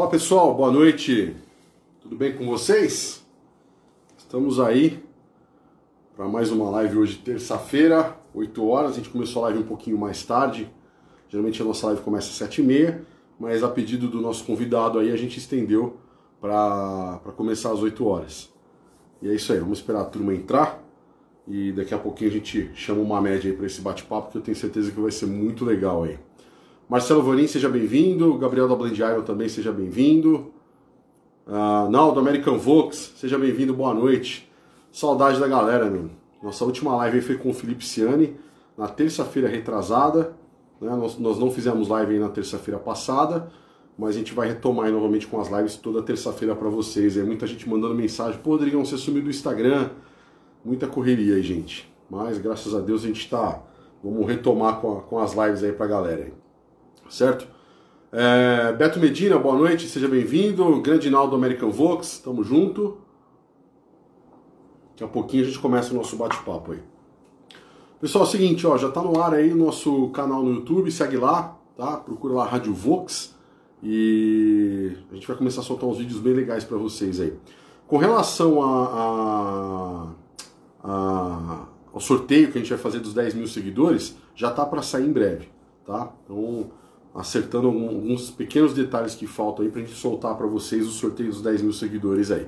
Fala pessoal, boa noite. Tudo bem com vocês? Estamos aí para mais uma live hoje, terça-feira, 8 horas. A gente começou a live um pouquinho mais tarde. Geralmente a nossa live começa às 7h30, mas a pedido do nosso convidado aí a gente estendeu para começar às 8 horas. E é isso aí, vamos esperar a turma entrar e daqui a pouquinho a gente chama uma média aí para esse bate-papo que eu tenho certeza que vai ser muito legal aí. Marcelo Vanin, seja bem-vindo. Gabriel da Blend Iron também, seja bem-vindo. Uh, Naldo, American Vox, seja bem-vindo, boa noite. Saudade da galera, meu. Nossa última live foi com o Felipe Ciani, na terça-feira retrasada. Né? Nós, nós, não fizemos live na terça-feira passada, mas a gente vai retomar novamente com as lives toda terça-feira para vocês. É muita gente mandando mensagem, pô, Rodrigão, você sumiu do Instagram. Muita correria aí, gente. Mas graças a Deus a gente tá. Vamos retomar com, a, com as lives aí pra galera certo? É, Beto Medina, boa noite, seja bem-vindo. Grande Naldo American Vox, tamo junto. Daqui a pouquinho a gente começa o nosso bate-papo aí. Pessoal, é o seguinte, ó, já tá no ar aí o nosso canal no YouTube, segue lá, tá? Procura lá Rádio Vox e a gente vai começar a soltar uns vídeos bem legais para vocês aí. Com relação a, a, a, ao sorteio que a gente vai fazer dos 10 mil seguidores, já tá para sair em breve, tá? Então acertando alguns pequenos detalhes que faltam aí pra gente soltar para vocês o sorteio dos 10 mil seguidores aí.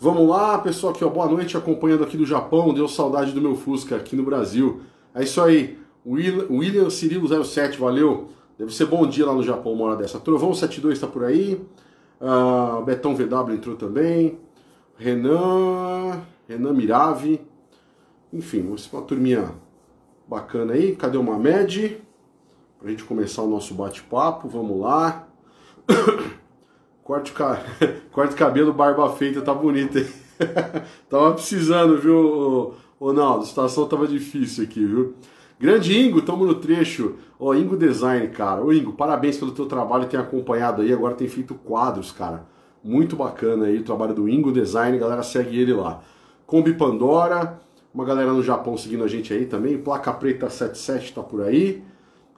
Vamos lá, pessoal aqui, ó, boa noite, acompanhando aqui do Japão, deu saudade do meu Fusca aqui no Brasil. É isso aí, William Cirilo 07, valeu. Deve ser bom dia lá no Japão, uma hora dessa. Trovão 72 está por aí. Uh, Betão VW entrou também. Renan, Renan Mirave. Enfim, uma turminha bacana aí. Cadê o Mamed? Pra gente começar o nosso bate-papo, vamos lá. Corte, ca... Corte cabelo, barba feita, tá bonito, hein? tava precisando, viu, Ronaldo? A situação tava difícil aqui, viu? Grande Ingo, tamo no trecho. Ó, Ingo Design, cara. Ô, Ingo, parabéns pelo teu trabalho, tem acompanhado aí, agora tem feito quadros, cara. Muito bacana aí o trabalho do Ingo Design, galera segue ele lá. Kombi Pandora, uma galera no Japão seguindo a gente aí também. Placa Preta 77 tá por aí.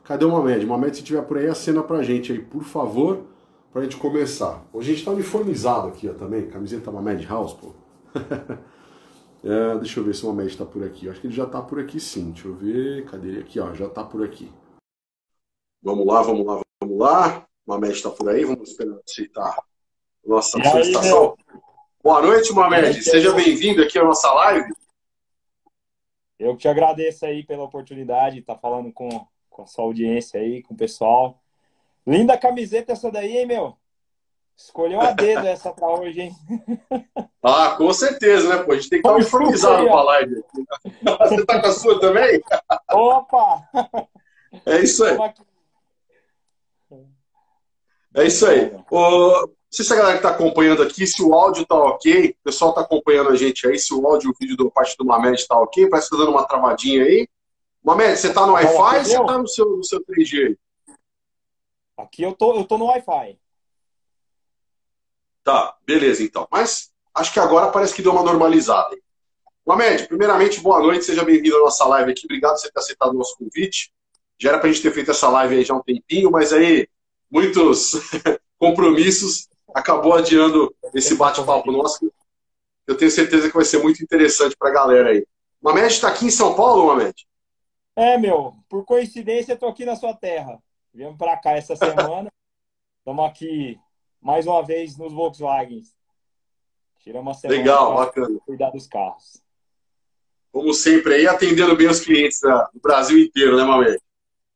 Cadê uma média? Uma média, se tiver por aí, acena pra gente aí, por favor, pra gente começar. Hoje a gente tá uniformizado aqui ó, também, camiseta uma House, pô. é, deixa eu ver se uma média tá por aqui. Acho que ele já tá por aqui sim. Deixa eu ver. Cadê ele aqui? Ó, já tá por aqui. Vamos lá, vamos lá, vamos lá. Uma média tá por aí, vamos esperar aceitar nossa solicitação. Boa noite, Mohamed. Seja bem-vindo aqui à nossa live. Eu que te agradeço aí pela oportunidade de estar falando com com a sua audiência aí, com o pessoal. Linda camiseta essa daí, hein, meu? Escolheu a dedo essa pra hoje, hein? Ah, com certeza, né, pô? A gente tem que estar uniformizado pra live. Você tá com a sua também? Opa! É isso aí. É isso aí. Ô, não sei se a galera que tá acompanhando aqui, se o áudio tá ok, o pessoal tá acompanhando a gente aí, se o áudio e o vídeo do parte do Mamed tá ok, parece que tá dando uma travadinha aí. Mamed, você está no Wi-Fi ou você está no seu, no seu 3G? Aqui eu tô, eu tô no Wi-Fi. Tá, beleza então. Mas acho que agora parece que deu uma normalizada. Mamed, primeiramente, boa noite, seja bem-vindo à nossa live aqui. Obrigado por você ter aceitado o nosso convite. Já era para a gente ter feito essa live aí já há um tempinho, mas aí muitos compromissos acabou adiando esse bate-papo nosso. Eu tenho certeza que vai ser muito interessante para a galera aí. Mamed está aqui em São Paulo, Mamed? É, meu, por coincidência, eu tô aqui na sua terra. Viemos para cá essa semana. Estamos aqui mais uma vez nos Volkswagen. Tiramos uma semana Legal, bacana. cuidar dos carros. Como sempre, aí atendendo bem os clientes do Brasil inteiro, né, Mamãe?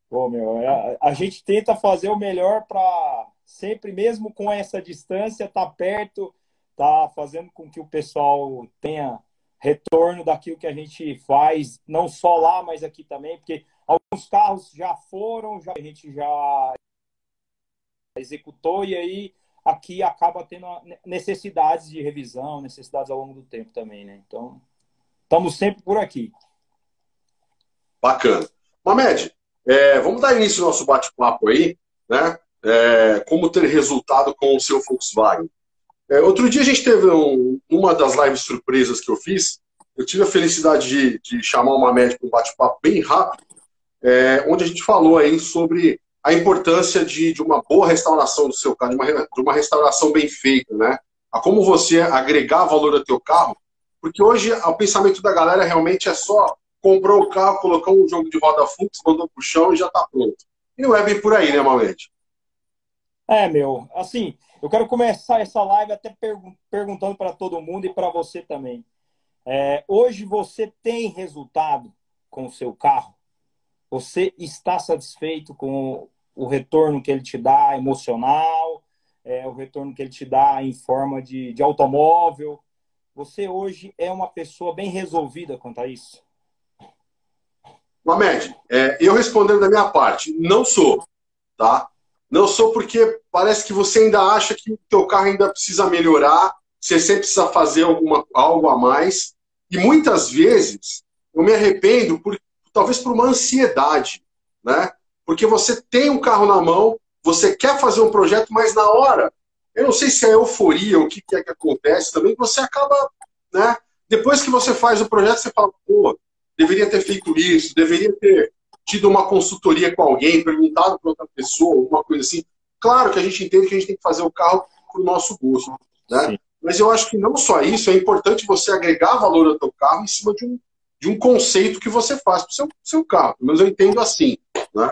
Pô, meu, a, a, gente tenta fazer o melhor para sempre, mesmo com essa distância, estar tá perto, tá fazendo com que o pessoal tenha retorno daquilo que a gente faz, não só lá, mas aqui também, porque alguns carros já foram, já, a gente já executou, e aí aqui acaba tendo necessidades de revisão, necessidades ao longo do tempo também, né? Então, estamos sempre por aqui. Bacana. Mamed, é, vamos dar início ao nosso bate-papo aí, né? É, como ter resultado com o seu Volkswagen. É, outro dia a gente teve um, uma das lives surpresas que eu fiz, eu tive a felicidade de, de chamar uma médica um bate-papo bem rápido, é, onde a gente falou aí sobre a importância de, de uma boa restauração do seu carro, de uma, de uma restauração bem feita, né? A como você agregar valor ao teu carro, porque hoje o pensamento da galera realmente é só comprou o carro, colocou um jogo de roda fluxo, mandou pro chão e já tá pronto. E não é bem por aí, né, Malete? É, meu, assim, eu quero começar essa live até pergun perguntando para todo mundo e para você também. É, hoje você tem resultado com o seu carro? Você está satisfeito com o retorno que ele te dá emocional, é, o retorno que ele te dá em forma de, de automóvel? Você hoje é uma pessoa bem resolvida quanto a isso? Mamed, é, eu respondendo da minha parte, não sou, tá? Não sou porque parece que você ainda acha que o teu carro ainda precisa melhorar, você sempre precisa fazer alguma, algo a mais. E muitas vezes eu me arrependo por talvez por uma ansiedade, né? Porque você tem um carro na mão, você quer fazer um projeto, mas na hora, eu não sei se é euforia, o que, é que acontece também, você acaba, né? Depois que você faz o projeto, você fala, pô, deveria ter feito isso, deveria ter tido uma consultoria com alguém, perguntado para outra pessoa, alguma coisa assim. Claro que a gente entende que a gente tem que fazer o carro para o nosso gosto, né? Sim. Mas eu acho que não só isso, é importante você agregar valor ao teu carro em cima de um, de um conceito que você faz para o seu, seu carro. Mas eu entendo assim, né?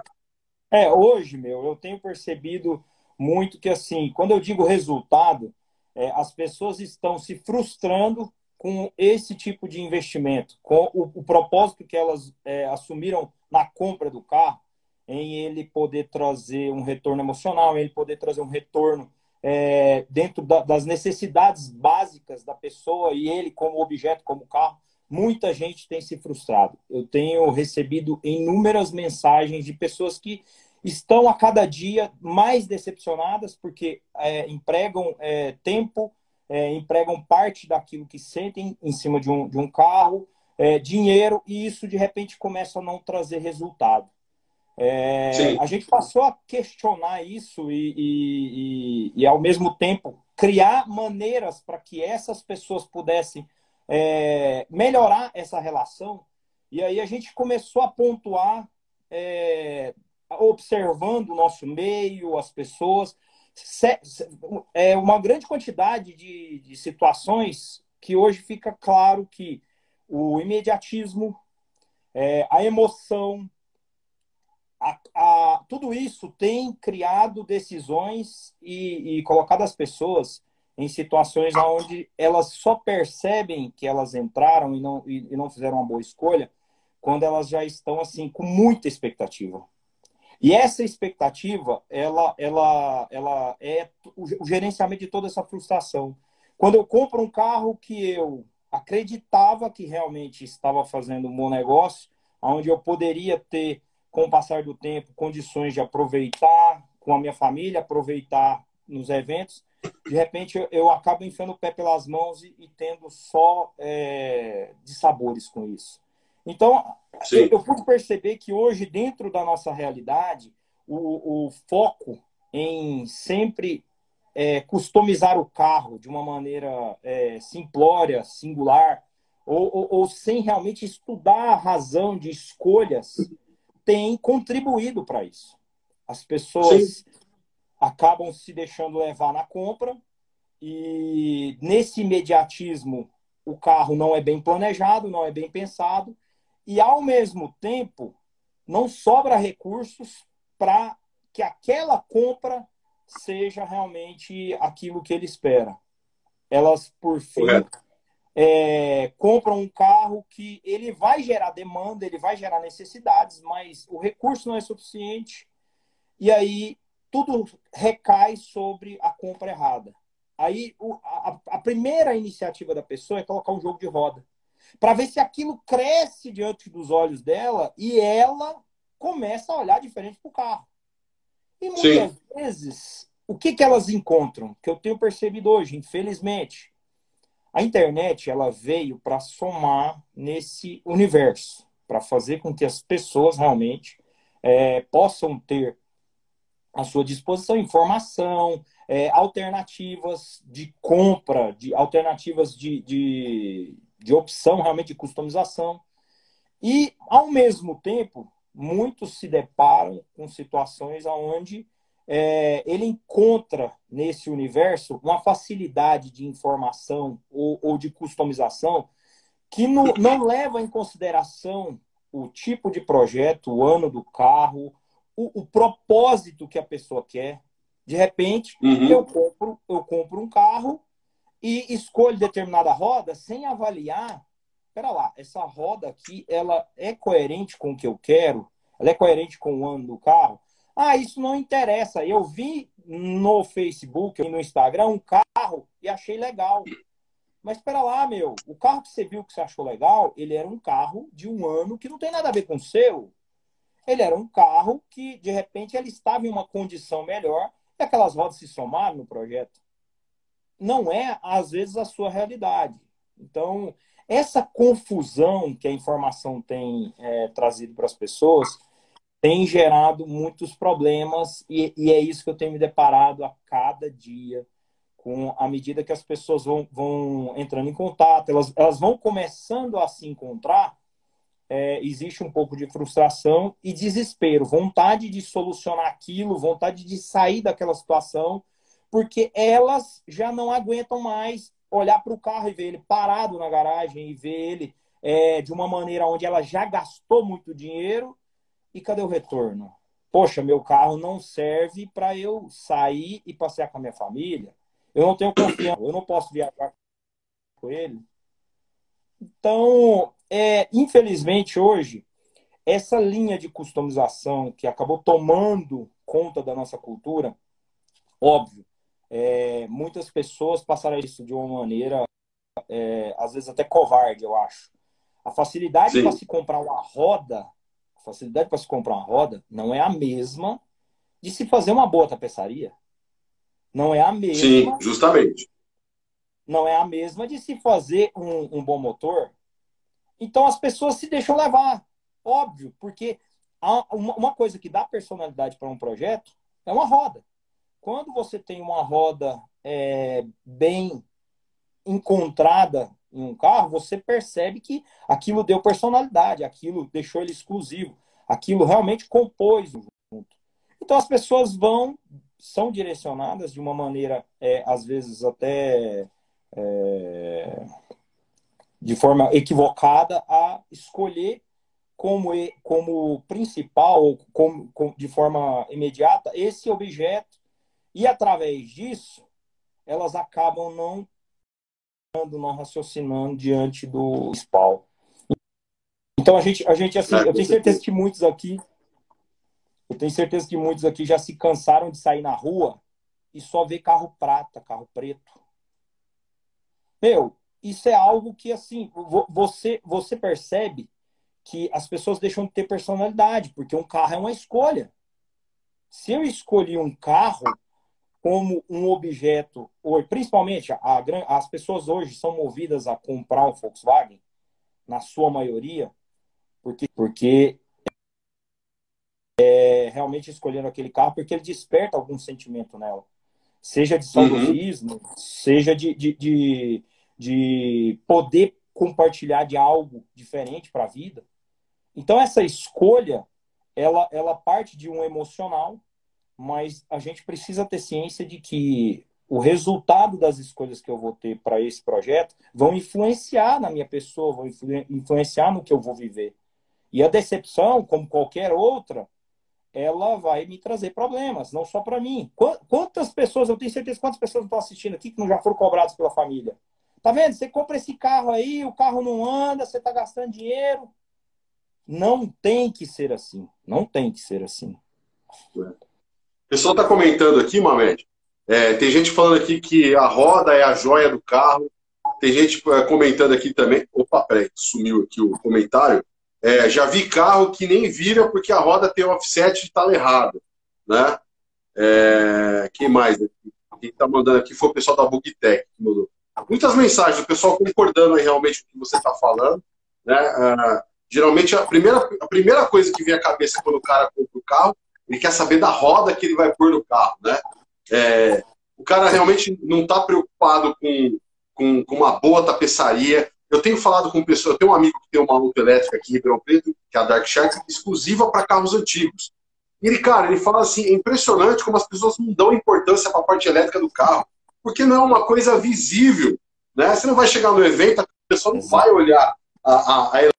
É, hoje, meu, eu tenho percebido muito que, assim, quando eu digo resultado, é, as pessoas estão se frustrando com esse tipo de investimento, com o, o propósito que elas é, assumiram na compra do carro, em ele poder trazer um retorno emocional, em ele poder trazer um retorno é, dentro da, das necessidades básicas da pessoa e ele como objeto, como carro, muita gente tem se frustrado. Eu tenho recebido inúmeras mensagens de pessoas que estão a cada dia mais decepcionadas porque é, empregam é, tempo, é, empregam parte daquilo que sentem em cima de um, de um carro, é, dinheiro, e isso de repente começa a não trazer resultado. É, a gente passou a questionar isso e, e, e, e ao mesmo tempo, criar maneiras para que essas pessoas pudessem é, melhorar essa relação. E aí a gente começou a pontuar, é, observando o nosso meio, as pessoas, é uma grande quantidade de, de situações que hoje fica claro que o imediatismo, é, a emoção, a, a, tudo isso tem criado decisões e, e colocado as pessoas em situações onde elas só percebem que elas entraram e não, e, e não fizeram uma boa escolha quando elas já estão assim com muita expectativa. E essa expectativa, ela, ela, ela é o gerenciamento de toda essa frustração. Quando eu compro um carro que eu acreditava que realmente estava fazendo um bom negócio, onde eu poderia ter, com o passar do tempo, condições de aproveitar com a minha família, aproveitar nos eventos, de repente eu, eu acabo enfiando o pé pelas mãos e, e tendo só é, dissabores com isso. Então, eu, eu, pude perceber que hoje, dentro da nossa realidade, o, o foco em sempre é, customizar o carro de uma maneira é, simplória, singular, ou, ou, ou, sem realmente estudar a razão de escolhas, tem contribuído para isso. As pessoas Sim acabam se deixando levar na compra e nesse imediatismo o carro não é bem planejado, não é bem pensado e ao mesmo tempo não sobra recursos para que aquela compra seja realmente aquilo que ele espera. Elas, por fim, é, compram um carro que ele vai gerar demanda, ele vai gerar necessidades, mas o recurso não é suficiente. E aí tudo recai sobre a compra errada. Aí o, a, a, primeira iniciativa da pessoa é colocar um jogo de roda para ver se aquilo cresce diante dos olhos dela e ela começa a olhar diferente para o carro. E muitas Sim. vezes, o que, que elas encontram? Que eu tenho percebido hoje, infelizmente, a internet ela veio para somar nesse universo, para fazer com que as pessoas realmente é, possam ter à sua disposição informação, é, alternativas de compra, de alternativas de, de, de opção realmente de customização. E, ao mesmo tempo, muitos se deparam com situações onde é, ele encontra nesse universo uma facilidade de informação ou, ou de customização que no, não leva em consideração o tipo de projeto, o ano do carro, o, o propósito que a pessoa quer. De repente, uhum. eu, compro, eu compro um carro e escolho determinada roda sem avaliar. Espera lá, essa roda aqui, ela é coerente com o que eu quero? Ela é coerente com o ano do carro? Ah, isso não interessa. Eu vi no Facebook e no Instagram um carro e achei legal. Mas espera lá, meu. O carro que você viu que você achou legal, ele era um carro de um ano que não tem nada a ver com o seu. Ele era um carro que, de repente, ele estava em uma condição melhor e aquelas rodas se somaram no projeto. Não é, às vezes, a sua realidade. Então, essa confusão que a informação tem é, trazido para as pessoas tem gerado muitos problemas e, e, é isso que eu tenho me deparado a cada dia com à medida que as pessoas vão, vão entrando em contato, elas, elas vão começando a se encontrar, é, existe um pouco de frustração e desespero, vontade de solucionar aquilo, vontade de sair daquela situação, porque elas já não aguentam mais olhar para o carro e ver ele parado na garagem e ver ele é, de uma maneira onde ela já gastou muito dinheiro e cadê o retorno? Poxa, meu carro não serve para eu sair e passear com a minha família. Eu não tenho confiança, eu não posso viajar com ele. Então, é, infelizmente, hoje, essa linha de customização que acabou tomando conta da nossa cultura, óbvio, é, muitas pessoas passaram isso de uma maneira, é, às vezes até covarde, eu acho. A facilidade para se comprar uma roda facilidade para se comprar uma roda não é a mesma de se fazer uma boa tapeçaria. Não é a mesma. Sim, justamente. Não é a mesma de se fazer um, um bom motor. Então as pessoas se deixam levar. Óbvio, porque uma coisa que dá personalidade para um projeto é uma roda. Quando você tem uma roda é, bem encontrada em um carro, você percebe que aquilo deu personalidade, aquilo deixou ele exclusivo, aquilo realmente compôs o junto. Então as pessoas vão, são direcionadas de uma maneira, é, às vezes até é, de forma equivocada, a escolher como, como principal, ou como, de forma imediata, esse objeto, e através disso, elas acabam não não raciocinando diante do spawn. Então a gente, a gente assim, eu tenho certeza que muitos aqui, eu tenho certeza que muitos aqui já se cansaram de sair na rua e só ver carro prata, carro preto. Meu, isso é algo que assim, você você percebe que as pessoas deixam de ter personalidade, porque um carro é uma escolha. Se eu escolhi um carro como um objeto, ou principalmente a, as pessoas hoje são movidas a comprar um Volkswagen, na sua maioria, porque, porque é, realmente escolhendo aquele carro porque ele desperta algum sentimento nela. Seja de saudosismo, uhum. seja de, de, de, de poder compartilhar de algo diferente para a vida. Então, essa escolha, ela, ela parte de um emocional mas a gente precisa ter ciência de que o resultado das escolhas que eu vou ter para esse projeto vão influenciar na minha pessoa, vão influenciar no que eu vou viver. E a decepção, como qualquer outra, ela vai me trazer problemas, não só para mim. Quantas pessoas, eu tenho certeza quantas pessoas estão assistindo aqui que não já foram cobradas pela família? Tá vendo? Você compra esse carro aí, o carro não anda, você está gastando dinheiro. Não tem que ser assim. Não tem que ser assim. O pessoal está comentando aqui, Mamed. É, tem gente falando aqui que a roda é a joia do carro. Tem gente é, comentando aqui também. Opa, peraí, sumiu aqui o comentário. É, já vi carro que nem vira porque a roda tem offset e está errado. Né? É, quem mais? Quem está mandando aqui foi o pessoal da Bugtech que mandou. Muitas mensagens do pessoal concordando aí realmente com o que você está falando. Né? É, geralmente, a primeira, a primeira coisa que vem à cabeça quando o cara compra o carro ele quer saber da roda que ele vai pôr no carro, né? É, o cara realmente não está preocupado com, com, com, uma boa tapeçaria, eu tenho falado com pessoas, eu tenho um amigo que tem uma luta elétrica aqui em Ribeirão Preto, que é a Dark Shark, exclusiva para carros antigos. E ele, cara, ele fala assim, é impressionante como as pessoas não dão importância para a parte elétrica do carro, porque não é uma coisa visível, né? Você não vai chegar no evento, a pessoa não vai olhar a, a, a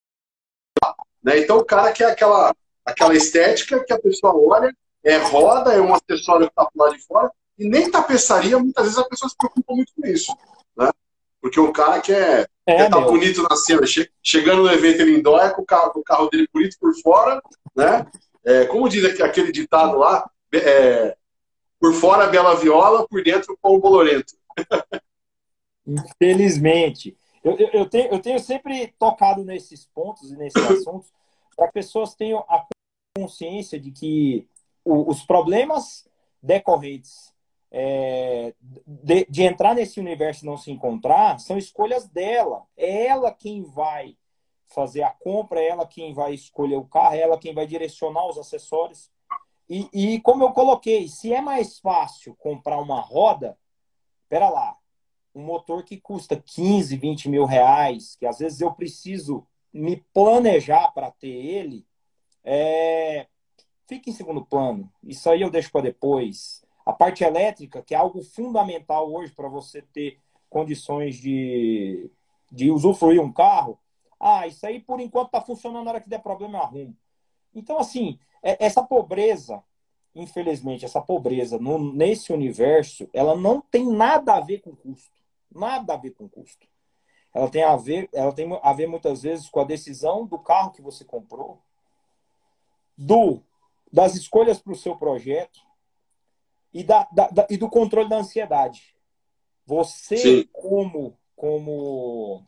né? Então o cara quer aquela, aquela estética que a pessoa olha, é roda, é um acessório que está pro lado de fora, e nem tapeçaria, muitas vezes a pessoa se preocupa muito com isso. Né? Porque o cara quer é, estar tá bonito na cena, che chegando no evento ele endóia com o carro, com o carro dele bonito por fora, né? É, como diz aquele ditado lá, é, por fora bela viola, por dentro pão bolorento. Infelizmente. Eu, eu, eu, tenho, eu tenho sempre tocado nesses pontos e nesses assuntos para que pessoas tenham a consciência de que os problemas decorrentes é, de, de, entrar nesse universo e não se encontrar são escolhas dela. É ela quem vai fazer a compra, é ela quem vai escolher o carro, é ela quem vai direcionar os acessórios. E, e como eu coloquei, se é mais fácil comprar uma roda, pera lá, um motor que custa 15, 20 mil reais, que às vezes eu preciso me planejar para ter ele, é... fica em segundo plano. Isso aí eu deixo para depois. A parte elétrica, que é algo fundamental hoje para você ter condições de, de usufruir um carro, ah, isso aí por enquanto está funcionando, na hora que der problema eu arrumo. Então, assim, é, essa pobreza, infelizmente, essa pobreza no, nesse universo, ela não tem nada a ver com custo. Nada a ver com custo. Ela tem a ver, ela tem a ver muitas vezes com a decisão do carro que você comprou, do das escolhas para o seu projeto, e, da, da, da, e do controle da ansiedade. Você, Sim. como, como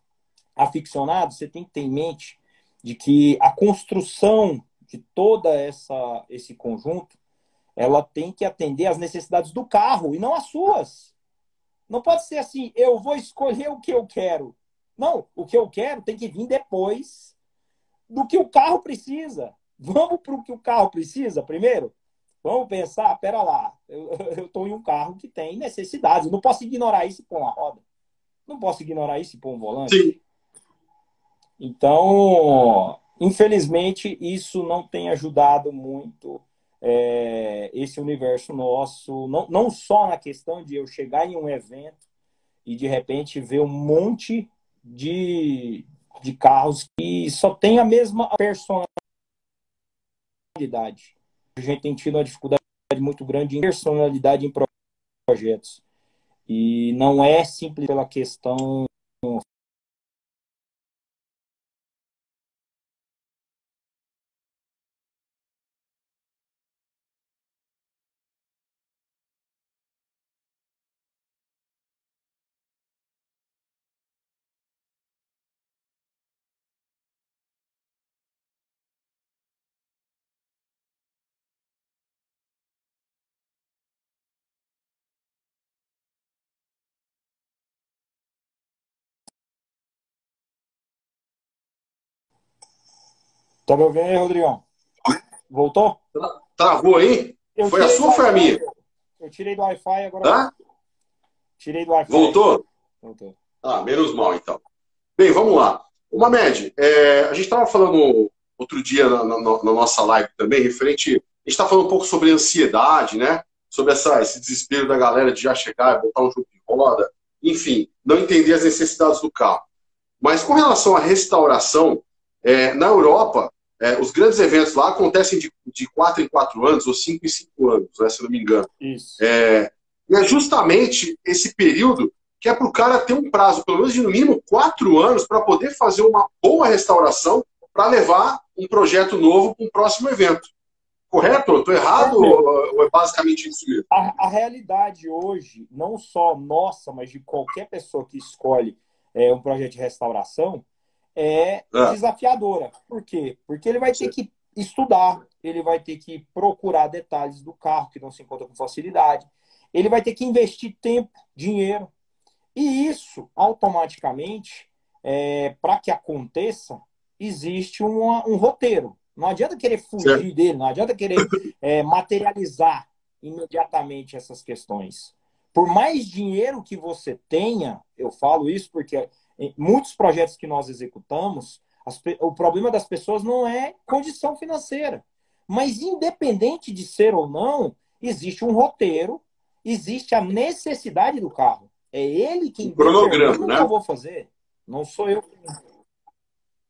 aficionado, você tem que ter em mente de que a construção de toda essa esse conjunto, ela tem que atender às necessidades do carro e não às suas. Não pode ser assim, eu vou escolher o que eu quero. Não, o que eu quero tem que vir depois do que o carro precisa. Vamos para o que o carro precisa primeiro? Vamos pensar, pera lá, eu estou em um carro que tem necessidades, eu não posso ignorar isso pôr uma roda. Não posso ignorar isso pôr um volante. Sim. Então, infelizmente, isso não tem ajudado muito é, esse universo nosso, não, não só na questão de eu chegar em um evento e de repente ver um monte de, de carros que só tem a mesma personalidade a gente tem tido uma dificuldade muito grande em personalidade em projetos. E não é simples pela questão Tá me ouvindo aí, Rodrigão? Voltou? Travou aí? Eu foi a sua ou foi a minha? Eu tirei do Wi-Fi agora. Hã? Tirei do Wi-Fi. Voltou? Voltou. Ah, menos mal então. Bem, vamos lá. Uma média. É, a gente estava falando outro dia na, na, na, nossa live também, referente. A gente está falando um pouco sobre ansiedade, né? Sobre essa, esse desespero da galera de já chegar, botar um jogo de roda, enfim, não entender as necessidades do carro. Mas com relação à restauração, é, na Europa, é, os grandes eventos lá acontecem de, de 4 em 4 anos, ou 5 em 5 anos, né, se não me engano. Isso. É, e é justamente esse período que é para o cara ter um prazo, pelo menos de no mínimo 4 anos, para poder fazer uma boa restauração para levar um projeto novo para um próximo evento. Correto? Estou errado ou é basicamente isso mesmo? A, a, realidade hoje, não só nossa, mas de qualquer pessoa que escolhe é, um projeto de restauração, é ah. desafiadora. Por quê? Porque ele vai ter que estudar, ele vai ter que procurar detalhes do carro que não se encontra com facilidade, ele vai ter que investir tempo, dinheiro. E isso, automaticamente, é, para que aconteça, existe uma, um roteiro. Não adianta querer fugir certo. dele, não adianta querer é, materializar imediatamente essas questões. Por mais dinheiro que você tenha, eu falo isso porque muitos projetos que nós executamos, as, o problema das pessoas não é condição financeira. Mas, independente de ser ou não, existe um roteiro, existe a necessidade do carro. É ele quem um cronograma, né? que eu vou fazer. Não sou eu.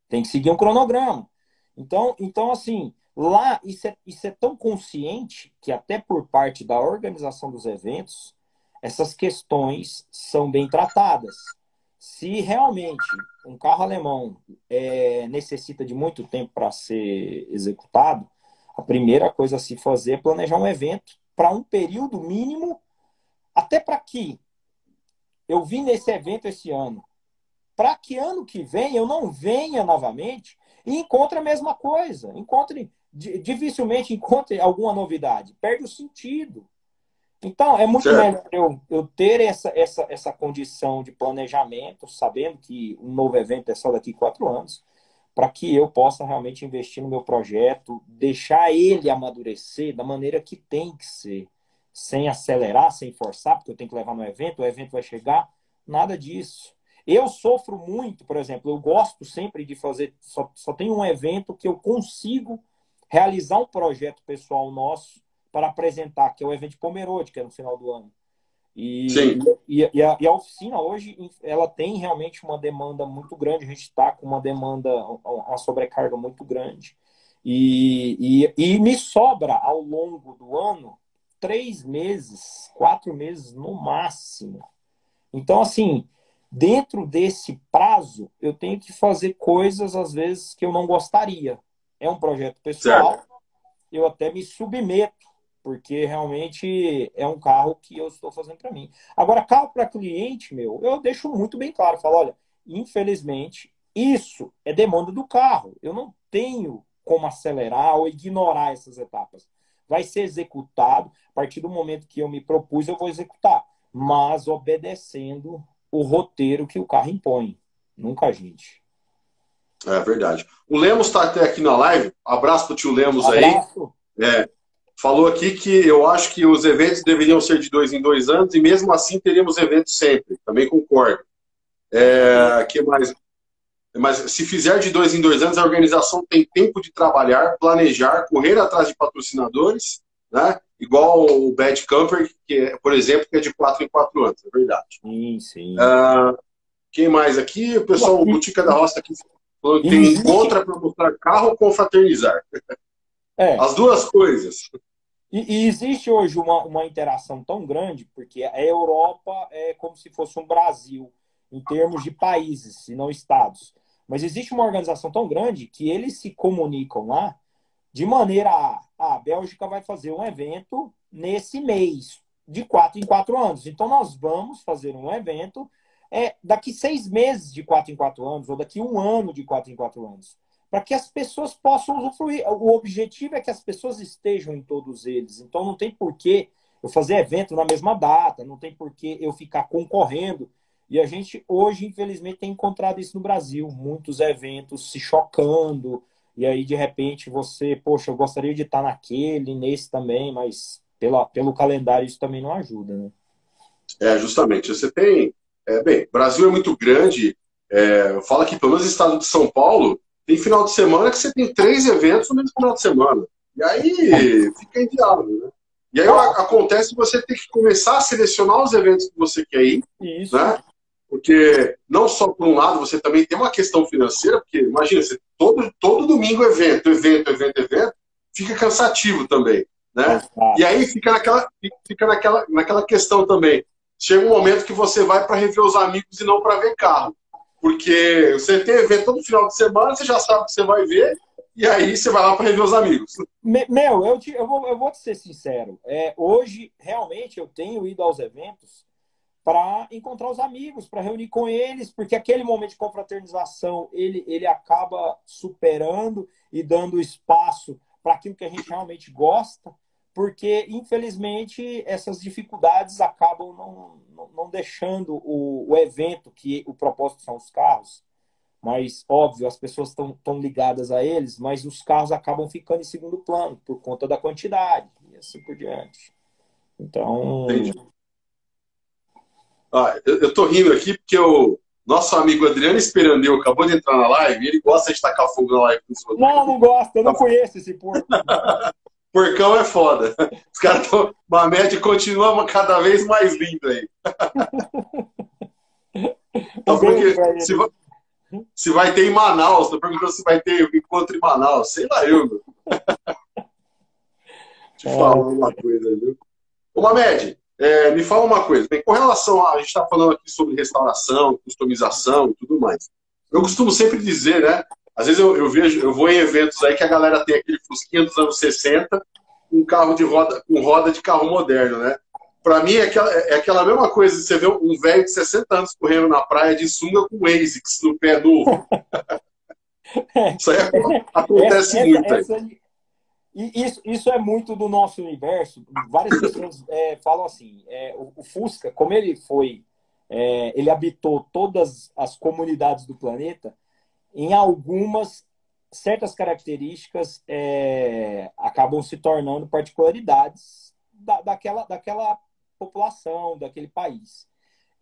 Tem que seguir um cronograma. Então, então assim, lá isso é, isso é tão consciente que até por parte da organização dos eventos, essas questões são bem tratadas. Se realmente um carro alemão é, necessita de muito tempo para ser executado, a primeira coisa a se fazer é planejar um evento para um período mínimo, até para que eu vim nesse evento esse ano, para que ano que vem eu não venha novamente e encontre a mesma coisa, encontre dificilmente encontre alguma novidade, perde o sentido. Então, é muito certo. melhor eu, eu ter essa, essa, essa condição de planejamento, sabendo que um novo evento é só daqui quatro anos, para que eu possa realmente investir no meu projeto, deixar ele amadurecer da maneira que tem que ser, sem acelerar, sem forçar, porque eu tenho que levar no evento, o evento vai chegar, nada disso. Eu sofro muito, por exemplo, eu gosto sempre de fazer, só, só tem um evento que eu consigo realizar um projeto pessoal nosso para apresentar, que é o evento de Pomerode, que é no final do ano. E, e, e, a, e, a, oficina hoje, ela tem realmente uma demanda muito grande, a gente está com uma demanda, uma sobrecarga muito grande. E, e, me sobra ao longo do ano três meses, quatro meses no máximo. Então, assim, dentro desse prazo, eu tenho que fazer coisas, às vezes, que eu não gostaria. É um projeto pessoal, certo. eu até me submeto porque realmente é um carro que eu estou fazendo para mim. Agora, carro para cliente, meu, eu deixo muito bem claro, falo, olha, infelizmente, isso é demanda do carro. Eu não tenho como acelerar ou ignorar essas etapas. Vai ser executado, a partir do momento que eu me propus, eu vou executar, mas obedecendo o roteiro que o carro impõe, nunca a gente. É verdade. O Lemos está até aqui na live. Abraço para o tio Lemos Abraço. aí. É, falou aqui que eu acho que os eventos deveriam ser de dois em dois anos e mesmo assim teríamos eventos sempre. Também concordo. É, que mais? Mas se fizer de dois em dois anos, a organização tem tempo de trabalhar, planejar, correr atrás de patrocinadores, né? Igual o Bad Camper, que é, por exemplo, que é de quatro em quatro anos, é verdade. Sim, sim. Uh, quem mais aqui? O pessoal, o Butica da Roça aqui falou que tem encontra para mostrar carro ou confraternizar. É. As duas coisas. E, e, existe hoje uma, uma interação tão grande, porque a Europa é como se fosse um Brasil, em termos de países, e não estados. Mas existe uma organização tão grande que eles se comunicam lá de maneira a, a Bélgica vai fazer um evento nesse mês, de quatro em quatro anos. Então nós vamos fazer um evento é, daqui seis meses de quatro em quatro anos, ou daqui um ano de quatro em quatro anos para que as pessoas possam usufruir. O objetivo é que as pessoas estejam em todos eles. Então não tem porquê eu fazer evento na mesma data, não tem porquê eu ficar concorrendo. E a gente hoje, infelizmente, tem encontrado isso no Brasil, muitos eventos se chocando, e aí de repente você, poxa, eu gostaria de estar naquele, nesse também, mas pela, pelo calendário isso também não ajuda, né? É, justamente. Você tem. É, bem, Brasil é muito grande. É, fala que pelo menos o estado de São Paulo tem final de semana que você tem três eventos no mesmo final de semana. E aí fica inviável, né? E aí acontece você ter que começar a selecionar os eventos que você quer ir, Isso. né? Porque não só por um lado, você também tem uma questão financeira, porque imagina, você, todo, todo domingo evento, evento, evento, evento, fica cansativo também, né? E aí fica naquela, fica naquela, naquela questão também. Chega um momento que você vai para rever os amigos e não para ver carro. Porque você tem evento todo final de semana, você já sabe que você vai ver, e aí você vai lá para rever os amigos. Meu, eu, te, eu, vou, eu vou te ser sincero. É, hoje, realmente, eu tenho ido aos eventos para encontrar os amigos, para reunir com eles, porque aquele momento de confraternização ele, ele acaba superando e dando espaço para aquilo que a gente realmente gosta porque infelizmente essas dificuldades acabam não, não, deixando o, o, evento, que o propósito são os carros, mas óbvio, as pessoas estão ligadas a eles, mas os carros acabam ficando em segundo plano por conta da quantidade e assim por diante. Então. Ah, eu, eu tô rindo aqui porque eu, nosso amigo Adriano Esperandeu acabou de entrar na live e ele gosta de tacar fogo na live. Não, não gosta, eu não conheço esse porco. Porcão é foda. Os caras estão. Mamed continua cada vez mais lindo aí. Então, porque se vai, se vai ter em Manaus, tô perguntando se vai ter encontro em Manaus. Sei lá eu, meu. Te é. falar uma coisa, viu? Ô, Mamed, é, me fala uma coisa. Bem, com relação a. A gente está falando aqui sobre restauração, customização e tudo mais. Eu costumo sempre dizer, né? Às vezes eu, eu, vejo, eu vou em eventos aí que a galera tem aquele Fusquinha dos anos 60, um carro de roda, com roda de carro moderno, né? Para mim é aquela, é aquela mesma coisa, você vê um velho de 60 anos correndo na praia de sunga com ASICS no pé novo. Isso aí acontece essa, muito. Essa, essa, isso, isso é muito do nosso universo. Várias pessoas é, falam assim: é, o, o, Fusca, como ele foi, é, ele habitou todas as comunidades do planeta, em algumas certas características é, acabam se tornando particularidades da, daquela, daquela população, daquele país.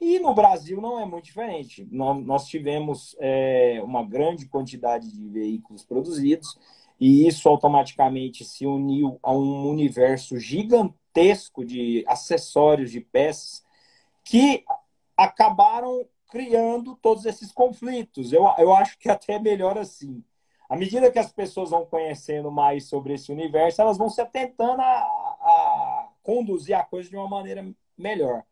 E no Brasil não é muito diferente. Nós, nós tivemos é, uma grande quantidade de veículos produzidos e isso automaticamente se uniu a um universo gigantesco de acessórios, de peças, que acabaram criando todos esses conflitos. Eu, eu acho que até é melhor assim. À medida que as pessoas vão conhecendo mais sobre esse universo, elas vão se atentando a, a conduzir a coisa de uma maneira melhor.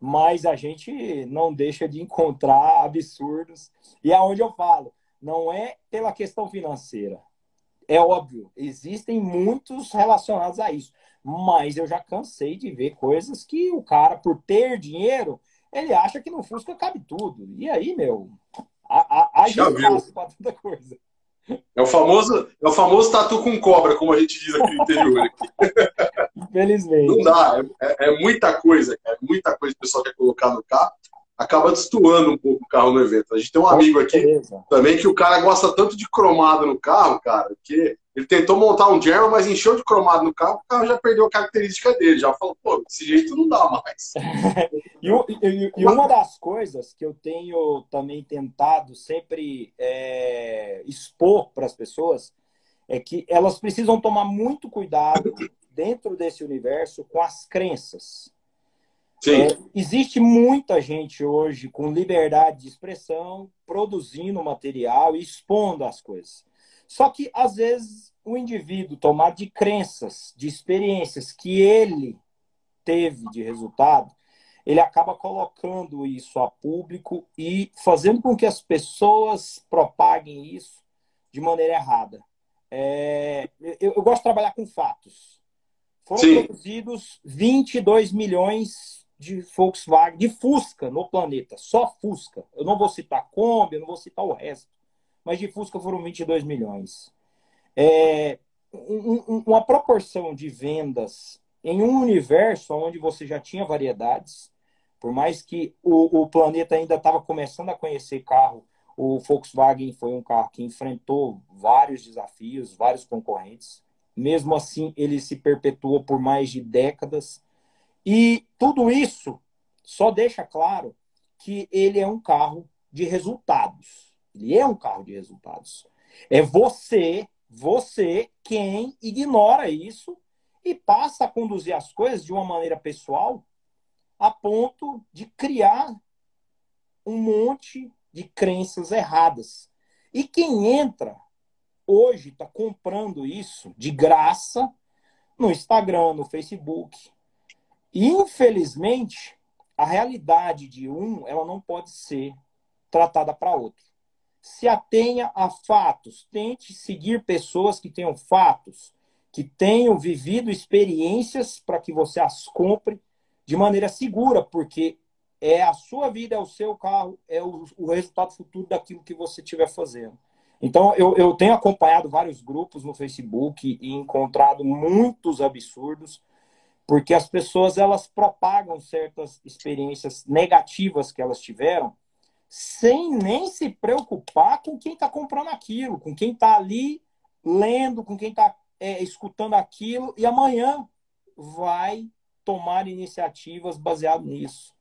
Mas a gente não deixa de encontrar absurdos. E é onde eu falo, não é pela questão financeira é óbvio, existem muitos relacionados a isso. Mas eu já cansei de ver coisas que o cara, por ter dinheiro, ele acha que no Fusca cabe tudo. E aí, meu, a, a, a gente passa pra tanta coisa. É o famoso, é o famoso tatu com cobra, como a gente diz aqui no interior. Infelizmente. Não dá, é, é, muita coisa, é muita coisa que o pessoal quer colocar no carro acaba destoando um pouco o carro no evento. A gente tem um amigo aqui também que o cara gosta tanto de cromado no carro, cara, que ele tentou montar um German, mas encheu de cromado no carro, o carro já perdeu a característica dele, já falou, pô, desse jeito não dá mais. e, e, e, uma das coisas que eu tenho também tentado sempre é, expor para as pessoas é que elas precisam tomar muito cuidado dentro desse universo com as crenças. É, existe muita gente hoje com liberdade de expressão, produzindo material e expondo as coisas. Só que, às vezes, o indivíduo tomado de crenças, de experiências que ele teve de resultado, ele acaba colocando isso a público e fazendo com que as pessoas propaguem isso de maneira errada. É, eu, eu, gosto de trabalhar com fatos. Foram Sim. produzidos 22 milhões de Volkswagen, de Fusca no planeta, só Fusca. Eu não vou citar Kombi, eu não vou citar o resto, mas de Fusca foram 22 milhões. É, um, uma proporção de vendas em um universo onde você já tinha variedades, por mais que o, o planeta ainda estava começando a conhecer carro, o Volkswagen foi um carro que enfrentou vários desafios, vários concorrentes. Mesmo assim, ele se perpetuou por mais de décadas e tudo isso só deixa claro que ele é um carro de resultados. Ele é um carro de resultados. É você, você quem ignora isso e passa a conduzir as coisas de uma maneira pessoal a ponto de criar um monte de crenças erradas. E quem entra hoje está comprando isso de graça no Instagram, no Facebook, Infelizmente, a realidade de um, ela não pode ser tratada para outro. Se atenha a fatos, tente seguir pessoas que tenham fatos, que tenham vivido experiências para que você as compre de maneira segura, porque é a sua vida, é o seu carro, é o, o resultado futuro daquilo que você estiver fazendo. Então, eu, eu tenho acompanhado vários grupos no Facebook e encontrado muitos absurdos porque as pessoas elas propagam certas experiências negativas que elas tiveram sem nem se preocupar com quem está comprando aquilo, com quem está ali lendo, com quem está é, escutando aquilo e amanhã vai tomar iniciativas baseado nisso.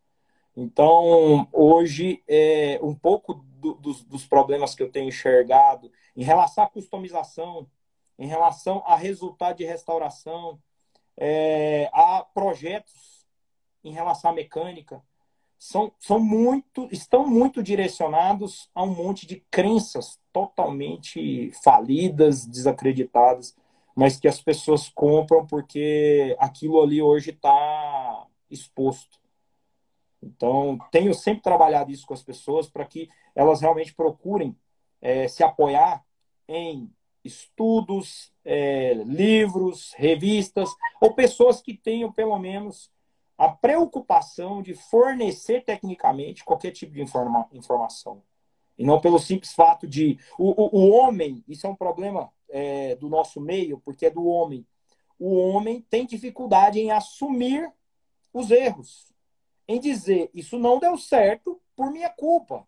Então, hoje, é, um pouco do, dos, dos problemas que eu tenho enxergado em relação à customização, em relação a resultado de restauração, é, a projetos em relação à mecânica, são, são muito, estão muito direcionados a um monte de crenças totalmente falidas, desacreditadas, mas que as pessoas compram porque aquilo ali hoje está exposto. Então, tenho sempre trabalhado isso com as pessoas para que elas realmente procurem é, se apoiar em estudos, é, livros, revistas, ou pessoas que tenham, pelo menos, a preocupação de fornecer tecnicamente qualquer tipo de informa informação. E não pelo simples fato de. O, o, o homem, isso é um problema é, do nosso meio, porque é do homem. O homem tem dificuldade em assumir os erros em dizer isso não deu certo por minha culpa.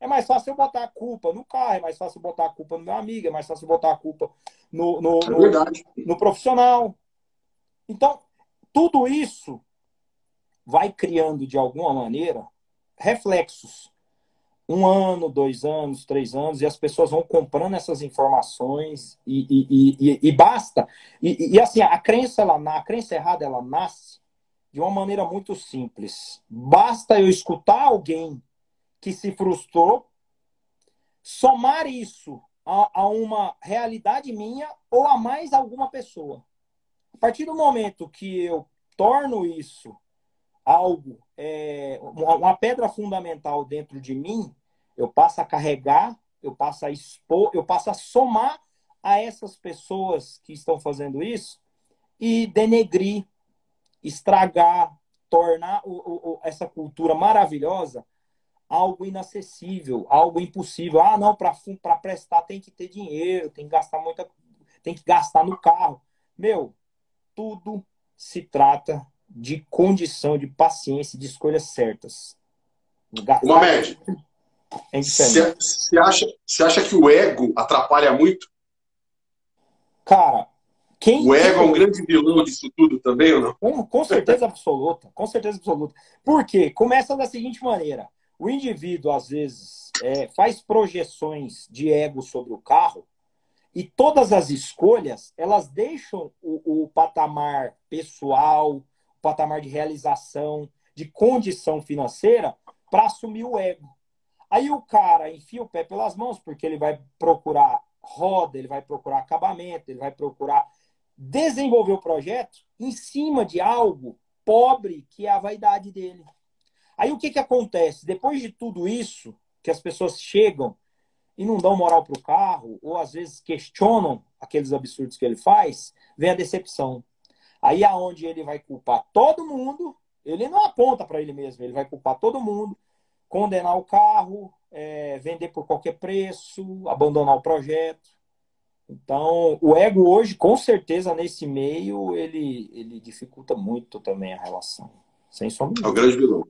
É mais fácil eu botar a culpa no carro, é mais fácil eu botar a culpa no meu amigo, é mais fácil eu botar a culpa no, no, no, é no profissional. Então, tudo isso vai criando, de alguma maneira, reflexos. Um ano, dois anos, três anos, e as pessoas vão comprando essas informações e, e, e, e basta. E, assim, a crença, ela, a crença errada, ela nasce de uma maneira muito simples. Basta eu escutar alguém que se frustrou, somar isso a, a, uma realidade minha ou a mais alguma pessoa. A partir do momento que eu torno isso algo, é, uma pedra fundamental dentro de mim, eu passo a carregar, eu passo a expor, eu passo a somar a essas pessoas que estão fazendo isso e denegrir estragar, tornar o, o, essa cultura maravilhosa algo inacessível, algo impossível. Ah, não, para prestar tem que ter dinheiro, tem que gastar muita, tem que gastar no carro. Meu, tudo se trata de condição, de paciência, de escolhas certas. Uma média. Você é acha, acha que o ego atrapalha muito? Cara, quem o ego é um grande vilão disso tudo também, ou não? Com, com certeza absoluta, com certeza absoluta. Por quê? Começa da seguinte maneira: o indivíduo, às vezes, é, faz projeções de ego sobre o carro e todas as escolhas, elas deixam o, o patamar pessoal, patamar de realização, de condição financeira, para assumir o ego. Aí o cara enfia o pé pelas mãos, porque ele vai procurar roda, ele vai procurar acabamento, ele vai procurar desenvolver o projeto em cima de algo pobre que é a vaidade dele. Aí o que, que acontece? Depois de tudo isso, que as pessoas chegam e não dão moral para o carro, ou às vezes questionam aqueles absurdos que ele faz, vem a decepção. Aí aonde ele vai culpar todo mundo, ele não aponta para ele mesmo, ele vai culpar todo mundo, condenar o carro, é, vender por qualquer preço, abandonar o projeto. Então, o ego hoje, com certeza, nesse meio, ele, ele dificulta muito também a relação. Sem sombra. É o grande vilão.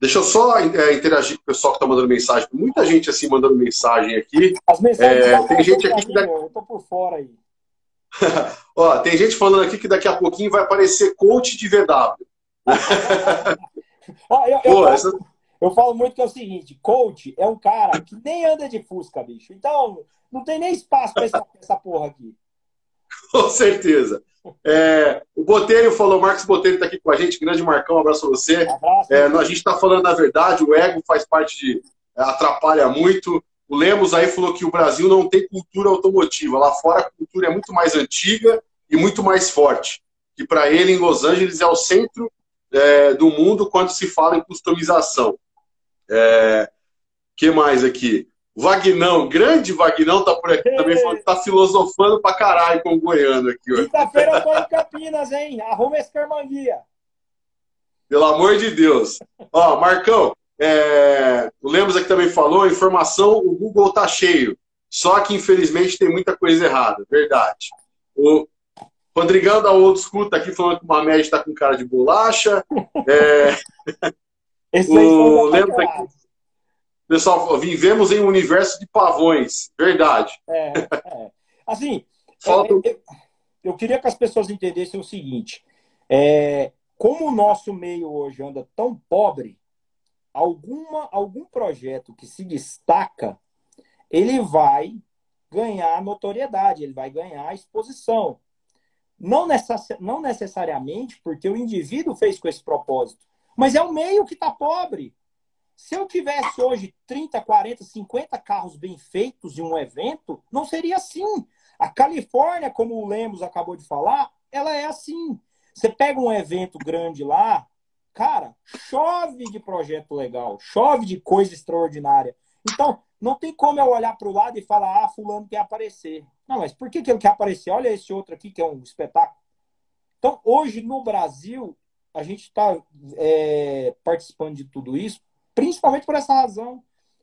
Deixa eu só é, interagir com o pessoal que está mandando mensagem. Muita gente assim mandando mensagem aqui. As mensagens é, tem gente aqui que daqui... Eu tô por fora aí. Ó, tem gente falando aqui que daqui a pouquinho vai aparecer coach de VW. Ó, eu, Pô, eu, essa... eu falo muito que é o seguinte: coach é um cara que nem anda de Fusca, bicho. Então, não tem nem espaço para essa, essa porra aqui. Com certeza. É, o Botelho falou, Marcos Botelho está aqui com a gente, grande Marcão, um abraço a você. Um abraço, é, a gente está falando na verdade, o ego faz parte de. Atrapalha muito. O Lemos aí falou que o Brasil não tem cultura automotiva. Lá fora a cultura é muito mais antiga e muito mais forte. Que para ele, em Los Angeles, é o centro é, do mundo quando se fala em customização. É, que mais aqui? Vagnão, grande Vagnão, tá por aqui também, falando que tá filosofando pra caralho com o goiano aqui. Quinta-feira eu tô em Campinas, hein? Arruma esse. Pelo amor de Deus. Ó, Marcão, é... o Lemos aqui também falou, informação, o Google tá cheio. Só que, infelizmente, tem muita coisa errada. Verdade. O Rodrigão da Old School tá aqui falando que o Mamed tá com cara de bolacha. É... O Lemos aqui... Pessoal, vivemos em um universo de pavões. Verdade. É, é. Assim, Falta... eu, eu, eu, queria que as pessoas entendessem o seguinte: é, como o nosso meio hoje anda tão pobre, alguma, algum projeto que se destaca, ele vai ganhar notoriedade, ele vai ganhar exposição. Não, necess, não necessariamente porque o indivíduo fez com esse propósito, mas é o meio que está pobre. Se eu tivesse hoje 30, 40, 50 carros bem feitos em um evento, não seria assim. A Califórnia, como o Lemos acabou de falar, ela é assim. Você pega um evento grande lá, cara, chove de projeto legal, chove de coisa extraordinária. Então, não tem como eu olhar para o lado e falar, ah, fulano quer aparecer. Não, mas por que, que ele quer aparecer? Olha esse outro aqui que é um espetáculo. Então, hoje no Brasil, a gente está é, participando de tudo isso, principalmente por essa razão,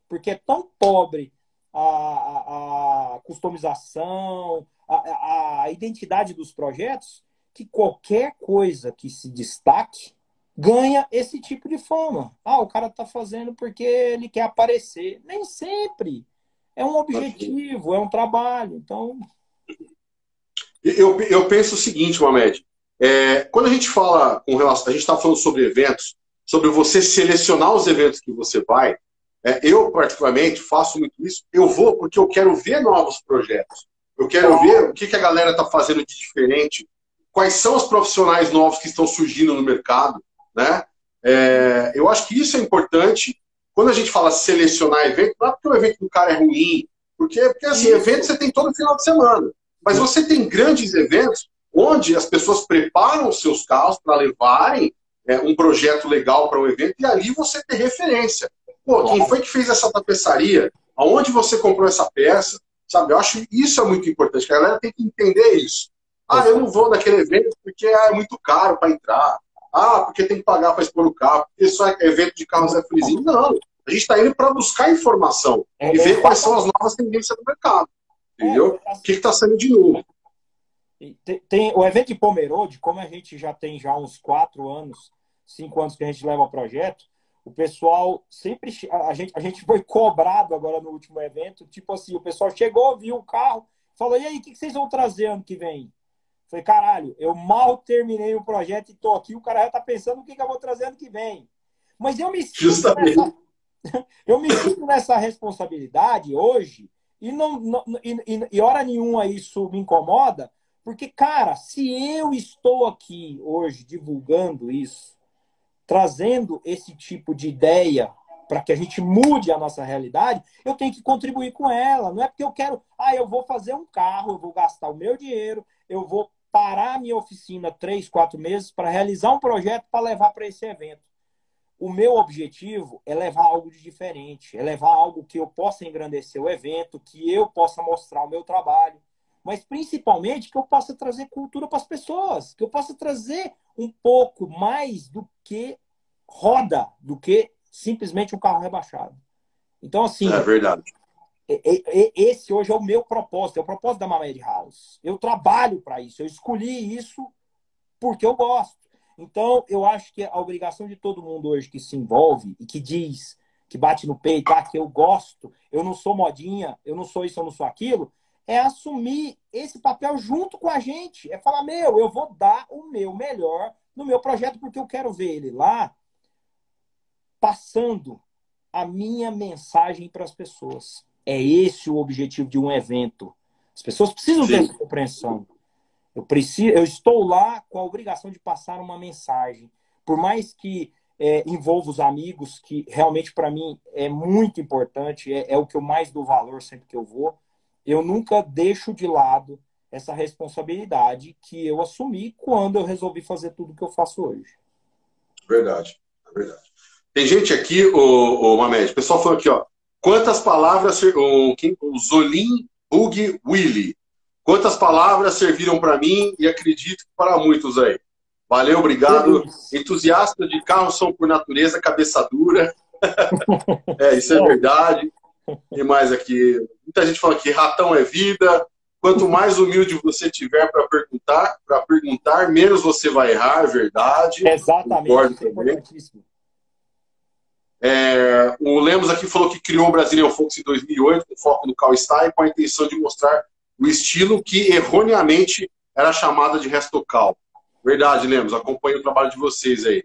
porque é tão pobre a, a, a customização, a, a identidade dos projetos, que qualquer coisa que se destaque ganha esse tipo de fama. Ah, o cara está fazendo porque ele quer aparecer. Nem sempre. É um objetivo, é um trabalho. Então. Eu, eu penso o seguinte, Mamed. É, quando a gente fala com relação. A gente está falando sobre eventos, sobre você selecionar os eventos que você vai. É, eu, particularmente, faço muito isso. Eu vou porque eu quero ver novos projetos. Eu quero ver o que, que a galera está fazendo de diferente, quais são os profissionais novos que estão surgindo no mercado. Né? É, eu acho que isso é importante. Quando a gente fala selecionar evento, não é porque o evento do cara é ruim, porque, porque assim, evento você tem todo final de semana. Mas você tem grandes eventos onde as pessoas preparam os seus carros para levarem é, um projeto legal para o um evento e ali você tem referência. Pô, quem foi que fez essa tapeçaria? Aonde você comprou essa peça? Sabe, eu acho isso é muito importante, que a galera tem que entender isso. Ah, eu não vou naquele evento porque é muito caro para entrar. Ah, porque tem que pagar para expor o carro, porque só é evento de carros é frizinho. Não. A gente está indo para buscar informação é, e ver é, quais são as novas tendências do mercado. Entendeu? É, o que está saindo de novo. Tem, tem, o evento de Pomerode, como a gente já tem já uns quatro anos, cinco anos que a gente leva o projeto, o pessoal sempre. A gente, a gente foi cobrado agora no último evento, tipo assim, o pessoal chegou, viu o carro, falou: e aí, o que vocês vão trazer ano que vem? Falei, caralho, eu mal terminei o projeto e tô aqui, o cara já tá pensando o que, que eu vou trazer ano que vem. Mas eu me sinto nessa, eu me sinto nessa responsabilidade hoje, e, não, não e, e, hora nenhuma isso me incomoda, porque, cara, se eu estou aqui hoje divulgando isso, trazendo esse tipo de ideia para que a gente mude a nossa realidade, eu tenho que contribuir com ela. Não é porque eu quero, ah, eu vou fazer um carro, eu vou gastar o meu dinheiro, eu vou parar minha oficina três, quatro meses para realizar um projeto para levar para esse evento. O meu objetivo é levar algo de diferente, é levar algo que eu possa engrandecer o evento, que eu possa mostrar o meu trabalho, mas principalmente que eu possa trazer cultura para as pessoas, que eu possa trazer um pouco mais do que roda, do que simplesmente um carro rebaixado. Então, assim. É verdade. Esse hoje é o meu propósito, é o propósito da Mamed House. Eu trabalho para isso, eu escolhi isso porque eu gosto. Então, eu acho que a obrigação de todo mundo hoje que se envolve e que diz, que bate no peito, ah, que eu gosto, eu não sou modinha, eu não sou isso, eu não sou aquilo, é assumir esse papel junto com a gente. É falar, meu, eu vou dar o meu melhor no meu projeto porque eu quero ver ele lá passando a minha mensagem para as pessoas. É esse o objetivo de um evento. As pessoas precisam Sim. ter essa compreensão. Eu, preciso, eu estou lá com a obrigação de passar uma mensagem. Por mais que é, envolva os amigos, que realmente para mim é muito importante, é, é o que eu mais dou valor sempre que eu vou, eu nunca deixo de lado essa responsabilidade que eu assumi quando eu resolvi fazer tudo que eu faço hoje. Verdade, verdade. Tem gente aqui, o, o Mamed, o pessoal falou aqui, ó, Quantas palavras o, o Zolim Bug Willy? Quantas palavras serviram para mim e acredito que para muitos aí. Valeu, obrigado. Entusiastas de carros são por natureza cabeça dura. é, isso é verdade. E mais aqui, muita gente fala que ratão é vida. Quanto mais humilde você tiver para perguntar, para perguntar, menos você vai errar, é verdade. Exatamente. Concordo também. É, o Lemos aqui falou que criou o Brazilian Fox em 2008, com foco no Cal Style, com a intenção de mostrar o estilo que erroneamente era chamado de restocal. Verdade, Lemos, acompanho o trabalho de vocês aí.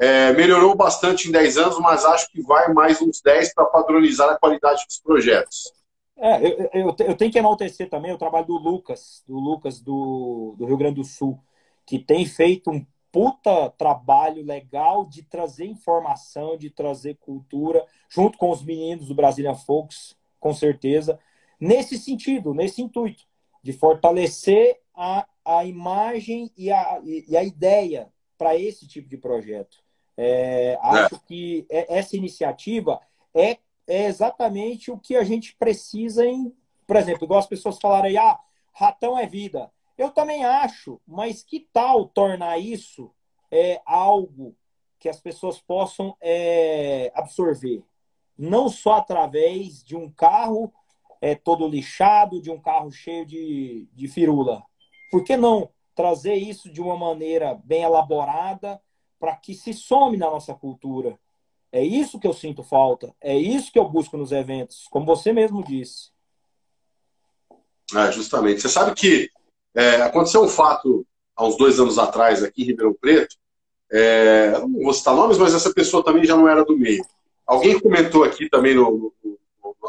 é, melhorou bastante em 10 anos, mas acho que vai mais uns 10 para padronizar a qualidade dos projetos. É, eu, eu, eu, tenho que enaltecer também o trabalho do Lucas, do Lucas do, do Rio Grande do Sul, que tem feito um puta trabalho legal de trazer informação, de trazer cultura, junto com os meninos do Brazilian Folks, com certeza, nesse sentido, nesse intuito, de fortalecer a, a imagem e a, e a ideia para esse tipo de projeto. É, acho é. que essa iniciativa é, é exatamente o que a gente precisa em, por exemplo, igual as pessoas falaram aí, ah, ratão é vida. Eu também acho, mas que tal tornar isso é, algo que as pessoas possam é, absorver? Não só através de um carro é, todo lixado, de um carro cheio de, de firula. Por que não trazer isso de uma maneira bem elaborada para que se some na nossa cultura? É isso que eu sinto falta, é isso que eu busco nos eventos, como você mesmo disse. É, justamente. Você sabe que é, aconteceu um fato há uns dois anos atrás aqui em Ribeirão Preto. É, não vou citar nomes, mas essa pessoa também já não era do meio. Alguém comentou aqui também no, no,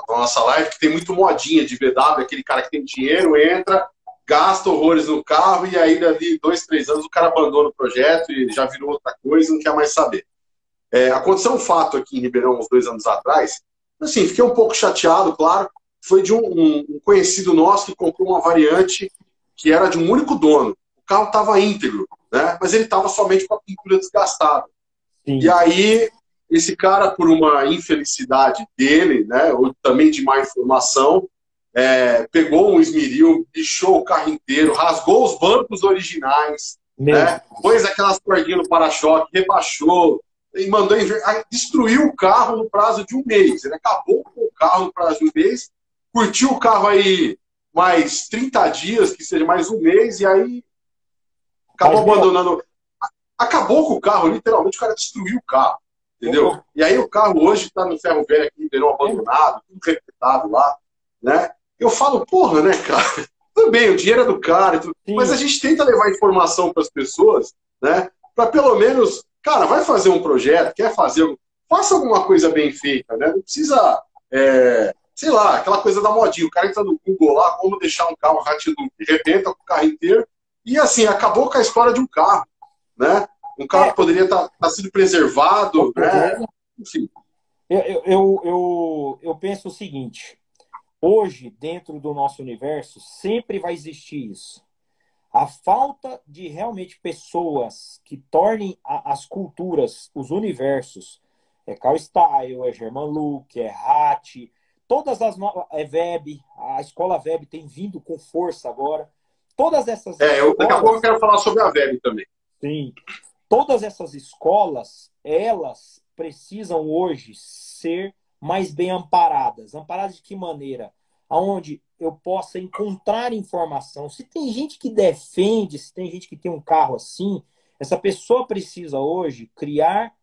na nossa live que tem muito modinha de VW, aquele cara que tem dinheiro, entra, gasta horrores no carro e aí dali dois, três anos o cara abandona o projeto e já virou outra coisa não quer mais saber. É, aconteceu um fato aqui em Ribeirão uns dois anos atrás. Assim, fiquei um pouco chateado, claro. Foi de um, um conhecido nosso que comprou uma variante que era de um único dono. O carro estava íntegro, né? mas ele estava somente com a pintura desgastada. Sim. E aí, esse cara, por uma infelicidade dele, né, ou também de má informação, é, pegou um esmeril, bichou o carro inteiro, rasgou os bancos originais, né, pôs aquelas cordinhas no para-choque, rebaixou, e mandou destruiu o carro no prazo de um mês. Ele acabou com o carro no prazo de um mês, curtiu o carro aí mais 30 dias, que seja mais um mês, e aí acabou abandonando. Acabou com o carro, literalmente, o cara destruiu o carro. Entendeu? E aí o carro hoje está no ferro velho aqui, verão abandonado, tudo repetado lá, né? Eu falo, porra, né, cara? Tudo bem, o dinheiro é do cara, mas a gente tenta levar informação para as pessoas, né? Para pelo menos, cara, vai fazer um projeto, quer fazer, faça alguma coisa bem feita, né? Não precisa é, sei lá, aquela coisa da modinha. O cara entra no Google lá, como deixar um carro ratinho, rebenta com o carro inteiro. E assim, acabou com a história de um carro, né? Um carro é. que poderia estar tá, tá sendo preservado, né? Enfim. Eu, eu, eu, eu penso o seguinte: hoje, dentro do nosso universo, sempre vai existir isso. A falta de realmente pessoas que tornem a, as culturas, os universos, é Carl Style, é German Luke, é Hatch, Todas as novas. É Web, a escola Web tem vindo com força agora. Todas essas. É, eu, daqui a pouco eu quero falar sobre a Web também. Sim. Todas essas escolas, elas precisam hoje ser mais bem amparadas. Amparadas de que maneira? Aonde eu possa encontrar informação. Se tem gente que defende, se tem gente que tem um carro assim, essa pessoa precisa hoje criar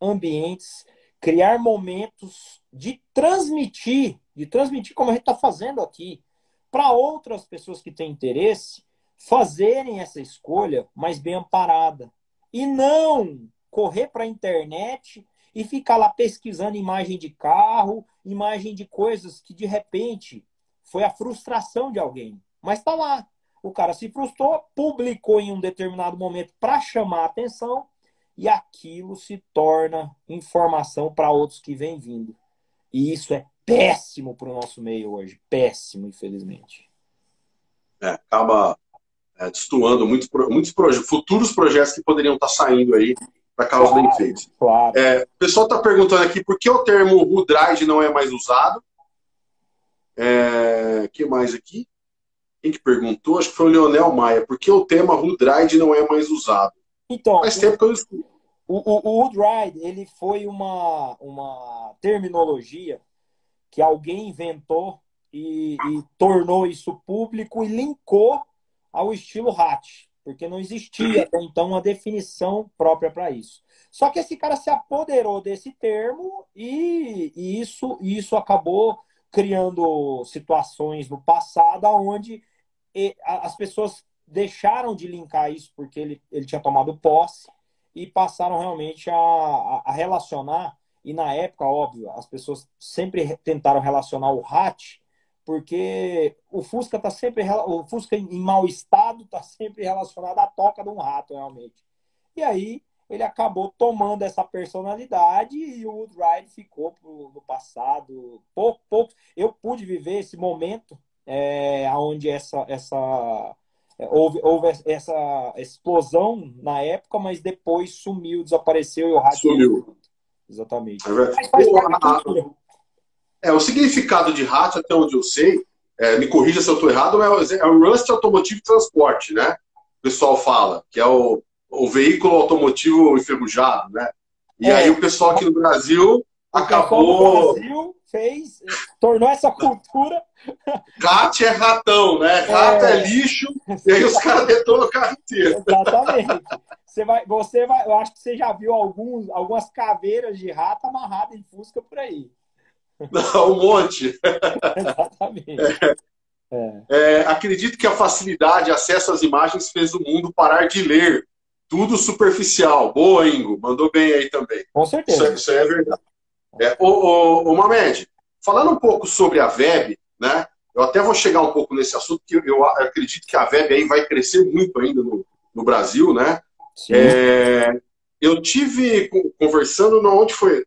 ambientes criar momentos de transmitir, de transmitir como a gente está fazendo aqui, para outras pessoas que têm interesse fazerem essa escolha mais bem amparada. E não correr para a internet e ficar lá pesquisando imagem de carro, imagem de coisas que de repente foi a frustração de alguém. Mas está lá. O cara se frustrou, publicou em um determinado momento para chamar a atenção e aquilo se torna informação para outros que vêm vindo. E isso é péssimo para o nosso meio hoje, péssimo, infelizmente. É, acaba é, destoando muitos, muitos proje futuros projetos que poderiam estar saindo aí para carros claro, bem feitos. Claro. É, o pessoal está perguntando aqui por que o termo Rudride não é mais usado. É, que mais aqui? Quem que perguntou? Acho que foi o Leonel Maia. Por que o tema Rudride não é mais usado? Então, Faz tempo que eu escuto. O, o, o ele foi uma, uma terminologia que alguém inventou e, e, tornou isso público e linkou ao estilo hatch, porque não existia até então uma definição própria para isso. Só que esse cara se apoderou desse termo e, e isso, isso acabou criando situações no passado onde as pessoas deixaram de linkar isso porque ele, ele tinha tomado posse e passaram realmente a, a, relacionar. E na época, óbvio, as pessoas sempre tentaram relacionar o hatch, porque o Fusca está sempre o Fusca em mau estado está sempre relacionado à toca de um rato realmente. E aí ele acabou tomando essa personalidade e o Woodride ficou pro, no passado. Pouco, pouco. Eu pude viver esse momento é, onde essa, essa houve, houve essa explosão na época, mas depois sumiu, desapareceu e o rádio. Sumiu. Exatamente. É, é, o significado de rádio, até onde eu sei, é, me corrija se eu estou errado, é, é o Rust Automotive Transport, né? O pessoal fala, que é o, o veículo automotivo enferrujado, né? E é. aí o pessoal aqui no Brasil acabou. Brasil fez, tornou essa cultura. Gato é ratão, né? Rato é, é lixo, e aí os caras detonam o carro inteiro. Exatamente. Você vai, você vai, eu acho que você já viu alguns, algumas caveiras de rato amarradas em Fusca por aí. Não, um monte. Exatamente. É. É, acredito que a facilidade, acesso às imagens fez o mundo parar de ler. Tudo superficial. Boa, Ingo. Mandou bem aí também. Com certeza. Isso, isso é verdade. É, o, o, o Mamed, falando um pouco sobre a VEB, né? Eu até vou chegar um pouco nesse assunto, porque eu acredito que a VEB aí vai crescer muito ainda no, no Brasil, né? É, eu tive conversando, não, onde foi?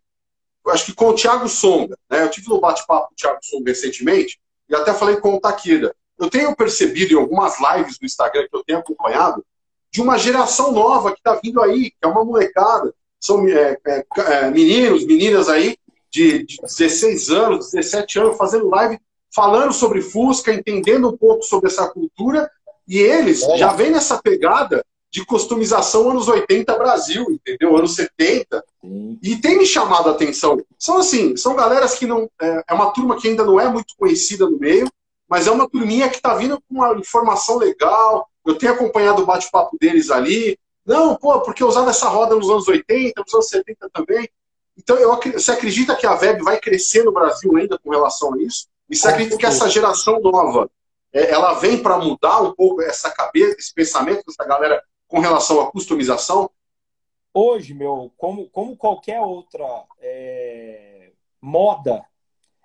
Eu acho que com o Thiago Songa, né? Eu tive no bate-papo com o Thiago Songa recentemente, e até falei com o Takira. Eu tenho percebido em algumas lives do Instagram que eu tenho acompanhado, de uma geração nova que está vindo aí, que é uma molecada, são é, é, é, meninos, meninas aí de, de 16 anos, 17 anos, fazendo live, falando sobre Fusca, entendendo um pouco sobre essa cultura, e eles é. já vêm nessa pegada de customização anos 80 Brasil, entendeu? Anos 70. Sim. E tem me chamado a atenção. São assim, são galeras que não. É, é uma turma que ainda não é muito conhecida no meio, mas é uma turminha que está vindo com uma informação legal. Eu tenho acompanhado o bate-papo deles ali. Não, pô, porque usava essa roda nos anos 80, nos anos 70 também. Então, eu, você acredita que a VEB vai crescer no Brasil ainda com relação a isso? E você acredita que essa geração nova, é, ela vem para mudar um pouco essa cabeça, esse pensamento dessa galera com relação à customização? Hoje, meu, como, como qualquer outra é, moda,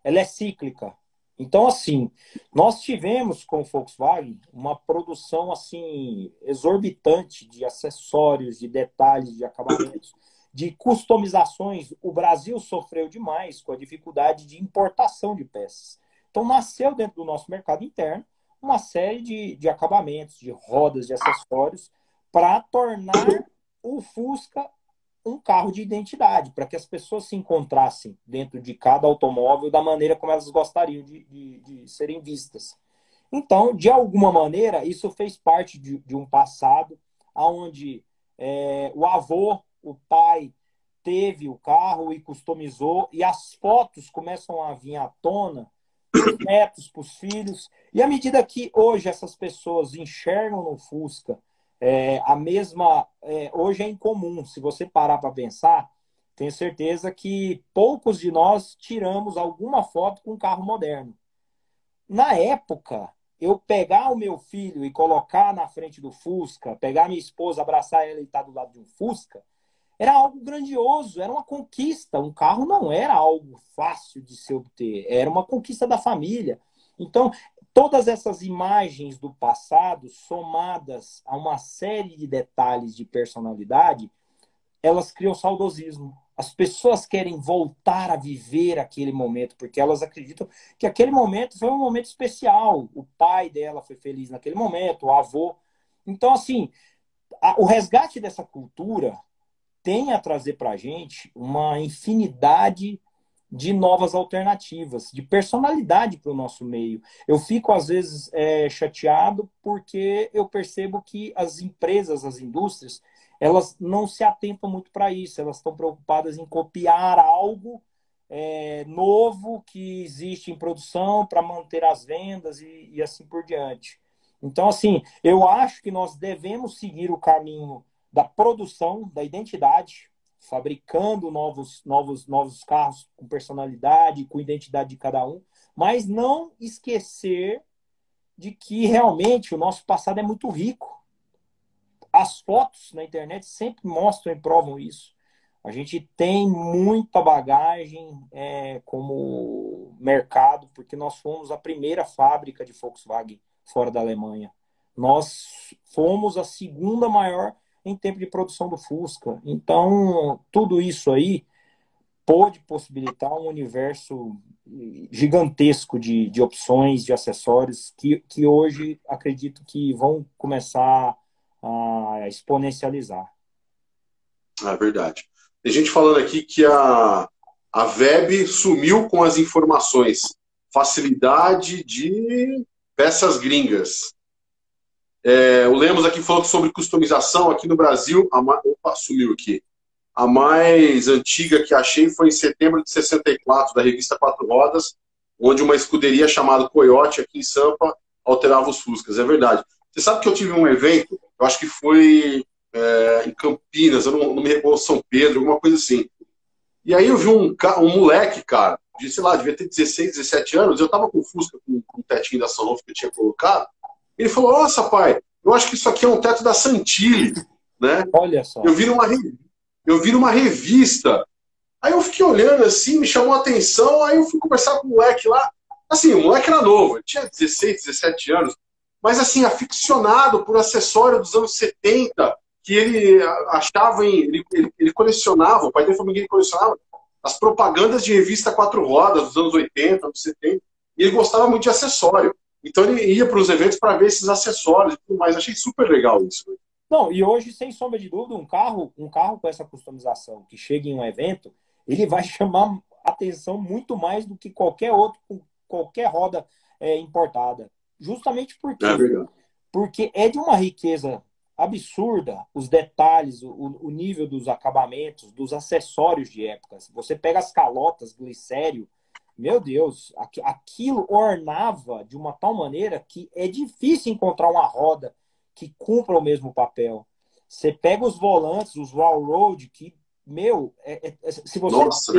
ela é cíclica. Então, assim, nós tivemos com o Volkswagen uma produção assim exorbitante de acessórios, de detalhes, de acabamentos, de customizações. O Brasil sofreu demais com a dificuldade de importação de peças. Então, nasceu dentro do nosso mercado interno uma série de, de acabamentos, de rodas, de acessórios, para tornar o Fusca um carro de identidade, para que as pessoas se encontrassem dentro de cada automóvel da maneira como elas gostariam de, de, de serem vistas. Então, de alguma maneira, isso fez parte de, um passado onde é, o avô, o pai, teve o carro e customizou, e as fotos começam a vir à tona para os netos, para os filhos. E à medida que hoje essas pessoas enxergam no Fusca é, a mesma. É, hoje é incomum, se você parar para pensar, tenho certeza que poucos de nós tiramos alguma foto com um carro moderno. Na época, eu pegar o meu filho e colocar na frente do Fusca, pegar minha esposa, abraçar ela e estar do lado de um Fusca, era algo grandioso, era uma conquista. Um carro não era algo fácil de se obter, era uma conquista da família. Então, Todas essas imagens do passado, somadas a uma série de detalhes de personalidade, elas criam saudosismo. As pessoas querem voltar a viver aquele momento, porque elas acreditam que aquele momento foi um momento especial. O pai dela foi feliz naquele momento, o avô. Então, assim, a, o resgate dessa cultura tem a trazer para a gente uma infinidade de novas alternativas, de personalidade para o nosso meio. Eu fico, às vezes, é, chateado porque eu percebo que as empresas, as indústrias, elas não se atentam muito para isso, elas estão preocupadas em copiar algo é, novo que existe em produção para manter as vendas e, e assim por diante. Então, assim, eu acho que nós devemos seguir o caminho da produção, da identidade, fabricando novos, novos, novos carros com personalidade, com identidade de cada um, mas não esquecer de que realmente o nosso passado é muito rico. as fotos na internet sempre mostram e provam isso. A gente tem muita bagagem é, como mercado, porque nós fomos a primeira fábrica de Volkswagen fora da Alemanha. Nós fomos a segunda maior em tempo de produção do Fusca. Então, tudo isso aí pode possibilitar um universo gigantesco de, de opções, de acessórios, que, que hoje acredito que vão começar a exponencializar. É verdade. Tem gente falando aqui que a, a Web sumiu com as informações. Facilidade de peças gringas. É, o Lemos aqui falou sobre customização aqui no Brasil. A, opa, sumiu aqui. A mais antiga que achei foi em setembro de 64, da revista Quatro Rodas, onde uma escuderia chamada Coyote, aqui em Sampa, alterava os Fuscas. É verdade. Você sabe que eu tive um evento, eu acho que foi é, em Campinas, eu não, não me recordo, São Pedro, alguma coisa assim. E aí eu vi um, um moleque, cara, de, sei lá, devia ter 16, 17 anos, eu tava com o Fusca, com, com o tetinho da Sanofi que eu tinha colocado, ele falou, nossa, pai, eu acho que isso aqui é um teto da Santilli, né? Olha só. Eu vi numa, eu vi revista, aí eu fiquei olhando assim, me chamou a atenção, aí eu fui conversar com o moleque lá, assim, o moleque era novo, ele tinha 16, 17 anos, mas assim, aficionado por acessório dos anos 70, que ele achava em. Ele, ele, ele colecionava, o pai dele foi ele colecionava as propagandas de revista quatro rodas dos anos 80, anos 70, e ele gostava muito de acessório. Então ele ia para os eventos para ver esses acessórios e tudo mais. Achei super legal isso. Não, e hoje, sem sombra de dúvida, um carro, um carro com essa customização que chega em um evento, ele vai chamar atenção muito mais do que qualquer outro com qualquer roda é, importada. Justamente porque, é porque é de uma riqueza absurda os detalhes, o, o nível dos acabamentos, dos acessórios de época. Você pega as calotas, glicério, meu Deus, aquilo ornava de uma tal maneira que é difícil encontrar uma roda que cumpra o mesmo papel. Você pega os volantes, os railroad, que, meu, é, é, é se você Nossa,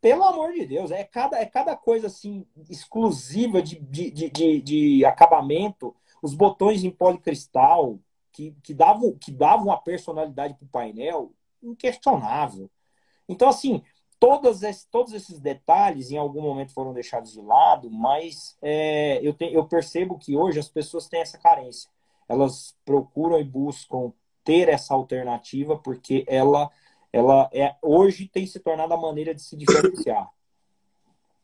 pelo amor de Deus, é cada, é cada coisa assim exclusiva de, de, de, de acabamento, os botões em policristal, que, que, davam, que davam uma personalidade para o painel inquestionável. Então, assim, todas esse, todos esses detalhes em algum momento foram deixados de lado, mas é, eu, te, eu percebo que hoje as pessoas têm essa carência. Elas procuram e buscam ter essa alternativa porque ela, ela é, hoje tem se tornado a maneira de se diferenciar.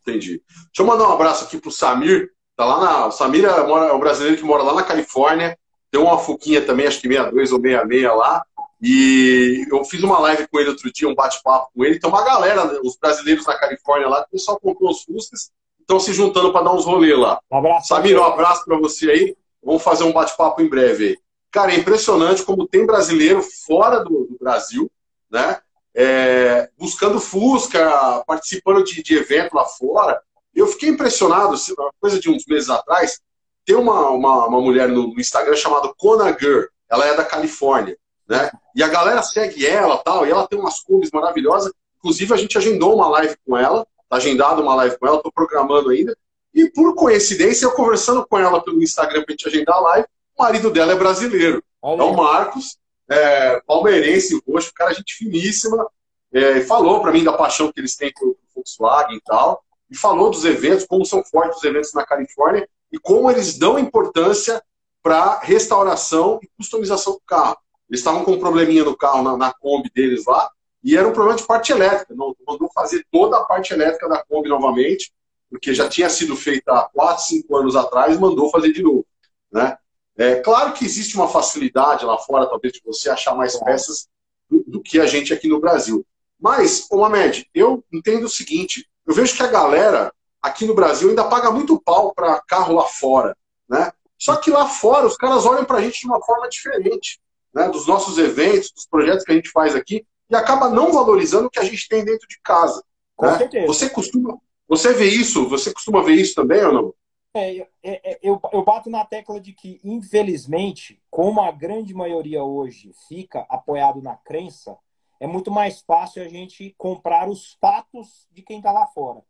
Entendi. Deixa eu mandar um abraço aqui para o Samir. Tá lá na, o Samir é, é um brasileiro que mora lá na Califórnia Deu uma fuquinha também, acho que 62 ou 66 lá. E eu fiz uma live com ele outro dia, um bate-papo com ele. Tem uma galera, os brasileiros na Califórnia lá, o pessoal comprou os Fuscas, estão se juntando para dar uns rolês lá. Um abraço. Samir, um abraço para você aí. Vamos fazer um bate-papo em breve aí. Cara, é impressionante como tem brasileiro fora do, do Brasil, né? É, buscando Fusca, participando de, de evento lá fora. Eu fiquei impressionado, uma coisa de uns meses atrás, tem uma, uma, uma mulher no Instagram chamada Kona Girl, ela é da Califórnia, né? E a galera segue ela tal, e ela tem umas cores maravilhosas. Inclusive, a gente agendou uma live com ela, tá agendado uma live com ela, tô programando ainda. E por coincidência, eu conversando com ela pelo Instagram pra gente agendar a live, o marido dela é brasileiro. Olha. É o Marcos, é, palmeirense, roxo, cara, gente finíssima. É, falou para mim da paixão que eles têm por Volkswagen e tal. E falou dos eventos, como são fortes os eventos na Califórnia e como eles dão importância para restauração e customização do carro. Eles estavam com um probleminha no carro, na, na Kombi deles lá, e era um problema de parte elétrica. Não, mandou fazer toda a parte elétrica da Kombi novamente, porque já tinha sido feita há 4, 5 anos atrás, mandou fazer de novo. Né? É claro que existe uma facilidade lá fora, talvez, de você achar mais peças do, do que a gente aqui no Brasil. Mas, ô Mamed, eu entendo o seguinte: eu vejo que a galera aqui no Brasil ainda paga muito pau para carro lá fora, né? Só que lá fora os caras olham para a gente de uma forma diferente, né? Dos nossos eventos, dos projetos que a gente faz aqui e acaba não valorizando o que a gente tem dentro de casa. Com né? certeza. Você costuma, você vê isso? Você costuma ver isso também ou não? É, é, é, eu, eu bato na tecla de que, infelizmente, como a grande maioria hoje fica apoiado na crença, é muito mais fácil a gente comprar os fatos de quem está lá fora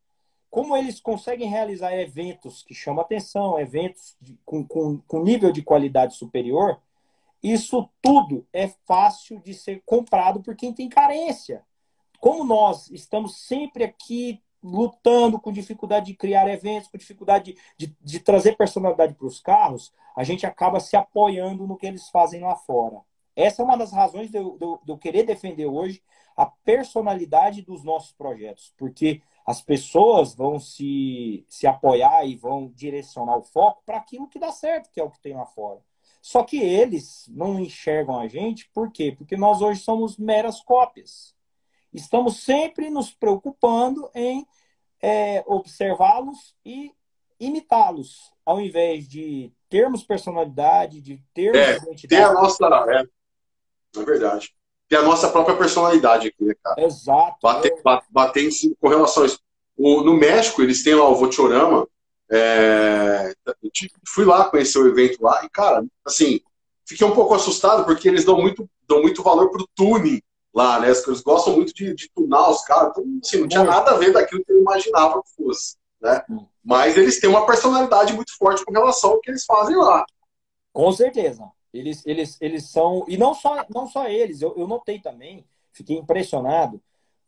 como eles conseguem realizar eventos que chamam atenção, eventos de, com, com, com nível de qualidade superior, isso tudo é fácil de ser comprado por quem tem carência. Como nós estamos sempre aqui lutando com dificuldade de criar eventos, com dificuldade de, de, de trazer personalidade para os carros, a gente acaba se apoiando no que eles fazem lá fora. Essa é uma das razões de eu, de de eu querer defender hoje a personalidade dos nossos projetos, porque as pessoas vão se, se apoiar e vão direcionar o foco para aquilo que dá certo, que é o que tem lá fora. Só que eles não enxergam a gente, por quê? Porque nós hoje somos meras cópias. Estamos sempre nos preocupando em é, observá-los e imitá-los, ao invés de termos personalidade, de termos é, identidade. Ter a nossa. É, é verdade. Ter a nossa própria personalidade aqui, né, cara? Exato. Bater, é. bater em si, com relação a isso. O, no México, eles têm lá o Votiorama. É, fui lá conhecer o evento lá e, cara, assim, fiquei um pouco assustado porque eles dão muito, dão muito valor pro tuning lá, né? Eles gostam muito de, de tunar os caras, então, assim, não tinha nada a ver daquilo que eu imaginava que fosse, né? Mas eles têm uma personalidade muito forte com relação ao que eles fazem lá. Com certeza. Eles, eles, eles são. E não só, não só eles, eu, eu notei também, fiquei impressionado,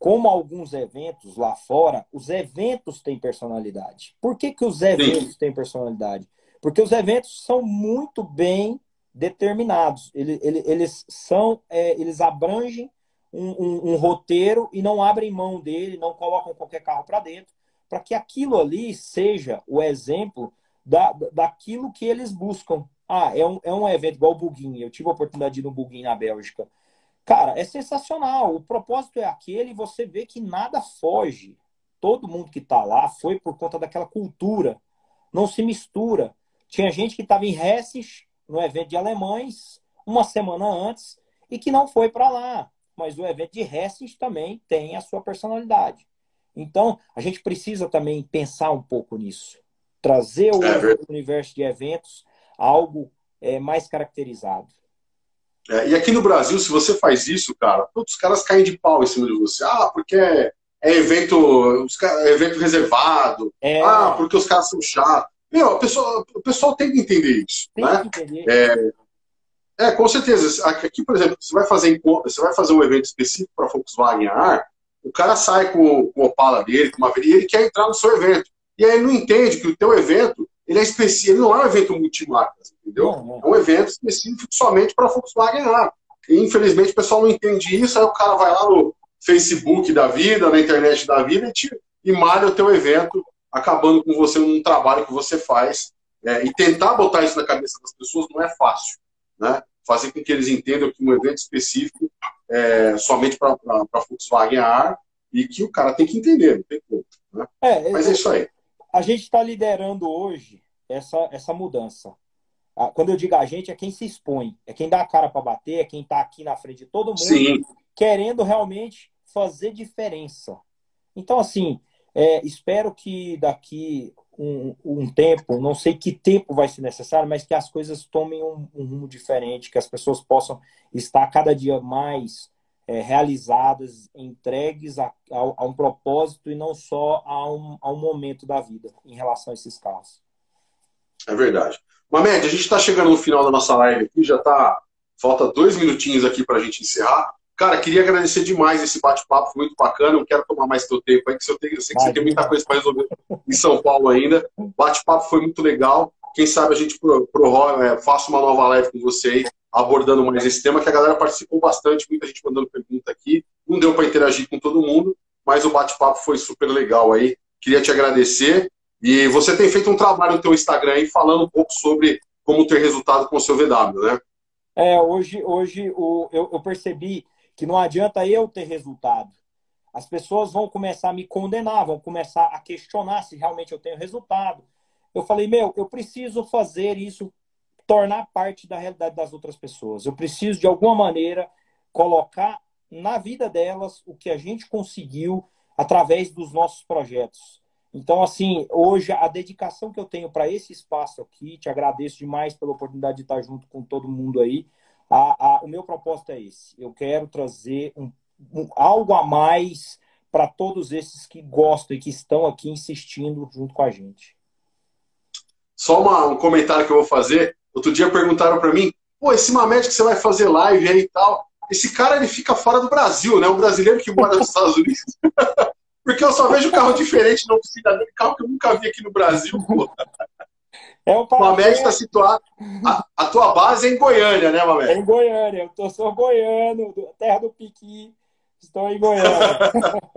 como alguns eventos lá fora, os eventos têm personalidade. Por que, que os eventos Sim. têm personalidade? Porque os eventos são muito bem determinados. Eles, eles, são, é, eles abrangem um, um, um, roteiro e não abrem mão dele, não colocam qualquer carro para dentro, para que aquilo ali seja o exemplo da, daquilo que eles buscam. Ah, é um, é um evento igual o Bugin. Eu tive a oportunidade de ir no Bugin na Bélgica. Cara, é sensacional. O propósito é aquele você vê que nada foge. Todo mundo que está lá foi por conta daquela cultura. Não se mistura. Tinha gente que estava em Hessing, no evento de alemães, uma semana antes, e que não foi para lá mas o evento de Hessing também tem a sua personalidade. Então, a gente precisa também pensar um pouco nisso. Trazer o é universo de eventos algo é, mais caracterizado. É, e aqui no Brasil, se você faz isso, cara, os caras caem de pau em cima de você. Ah, porque é, é evento, é evento reservado. É... Ah, porque os caras são chatos. Meu, o pessoal, o pessoal tem que entender isso. Tem né? que entender. É, é, com certeza. Aqui, por exemplo, você vai fazer, você vai fazer um evento específico para Volkswagen AR, o cara sai com, com o Opala dele, com uma e ele quer entrar no seu evento. E aí ele não entende que o teu evento ele é específico, ele não é um evento multimarcas, entendeu? Não, não. É um evento específico somente para Volkswagen AR. E, infelizmente o pessoal não entende isso, aí o cara vai lá no Facebook da vida, na internet da vida e, te, e malha o teu evento, acabando com você num trabalho que você faz. É, e tentar botar isso na cabeça das pessoas não é fácil. Né? fazer com que eles entendam que um evento específico é somente para Volkswagen AR e que o cara tem que entender, não tem como. Né? É, Mas é isso aí. A gente está liderando hoje essa, essa mudança. Ah, quando eu digo a gente, é quem se expõe, é quem dá a cara para bater, é quem está aqui na frente de todo mundo, Sim. querendo realmente fazer diferença. Então, assim, é, espero que daqui um, um, tempo, não sei que tempo vai ser necessário, mas que as coisas tomem um, um rumo diferente, que as pessoas possam estar cada dia mais é, realizadas, entregues a, a, a, um propósito e não só a um, a um momento da vida em relação a esses carros. É verdade. Mamed, a gente está chegando no final da nossa live aqui, já está. Falta dois minutinhos aqui para a gente encerrar. Cara, queria agradecer demais esse bate-papo, foi muito bacana. Não quero tomar mais teu tempo aí, que eu, tenho, eu sei que você tem muita coisa para resolver em São Paulo ainda. Bate-papo foi muito legal. Quem sabe a gente pro, é, faça uma nova live com você aí, abordando mais esse tema, que a galera participou bastante, muita gente mandando pergunta aqui. Não deu para interagir com todo mundo, mas o bate-papo foi super legal aí. Queria te agradecer. E você tem feito um trabalho no teu Instagram aí falando um pouco sobre como ter resultado com o seu VW, né? É, hoje, hoje o, eu, eu percebi que não adianta eu ter resultado. As pessoas vão começar a me condenar, vão começar a questionar se realmente eu tenho resultado. Eu falei, meu, eu preciso fazer isso tornar parte da realidade das outras pessoas. Eu preciso, de alguma maneira, colocar na vida delas o que a gente conseguiu através dos nossos projetos. Então, assim, hoje a dedicação que eu tenho para esse espaço aqui, te agradeço demais pela oportunidade de estar junto com todo mundo aí. A, a, o meu propósito é esse. Eu quero trazer um, um, algo a mais para todos esses que gostam e que estão aqui insistindo junto com a gente. Só uma, um comentário que eu vou fazer. Outro dia perguntaram para mim pô, esse Mamed que você vai fazer live aí e tal, esse cara ele fica fora do Brasil, né? O brasileiro que mora nos Estados Unidos. Porque eu só vejo carro diferente na oficina dele, carro que eu nunca vi aqui no Brasil, pô. É um Mamed está situado. A, a, tua base é em Goiânia, né, Mamed? É em Goiânia. Eu tô, sou goiano, terra do Piqui. Estou em Goiânia.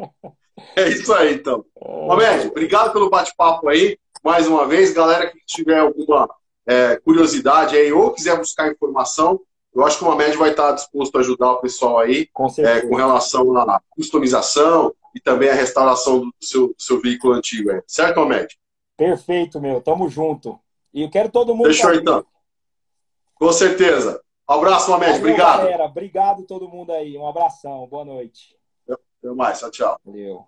é isso aí, então. É... Mamed, obrigado pelo bate-papo aí. Mais uma vez, galera que tiver alguma é, curiosidade aí ou quiser buscar informação, eu acho que o Mamed vai estar disposto a ajudar o pessoal aí com, é, com relação à customização e também a restauração do seu, do seu veículo antigo. Aí. Certo, Mamed? Perfeito, meu. Tamo junto. E eu quero todo mundo. Fechou então. Com certeza. Um abraço, Mamed. Obrigado. Galera. Obrigado todo mundo aí. Um abração. Boa noite. Até mais. Tchau, tchau. Valeu.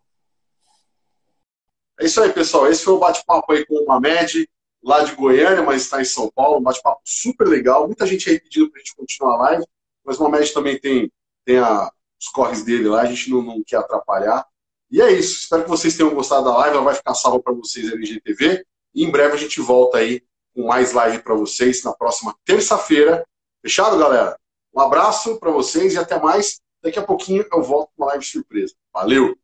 É isso aí, pessoal. Esse foi o bate-papo aí com o Mamed, lá de Goiânia, mas está em São Paulo. Um bate-papo super legal. Muita gente aí pedindo para a gente continuar a live, mas o Mamed também tem, tem a, os corres dele lá, a gente não, não quer atrapalhar. E é isso. Espero que vocês tenham gostado da live. Ela vai ficar salva para vocês aí no IGTV. E em breve a gente volta aí com mais live para vocês na próxima terça-feira. Fechado, galera? Um abraço para vocês e até mais. Daqui a pouquinho eu volto com uma live surpresa. Valeu!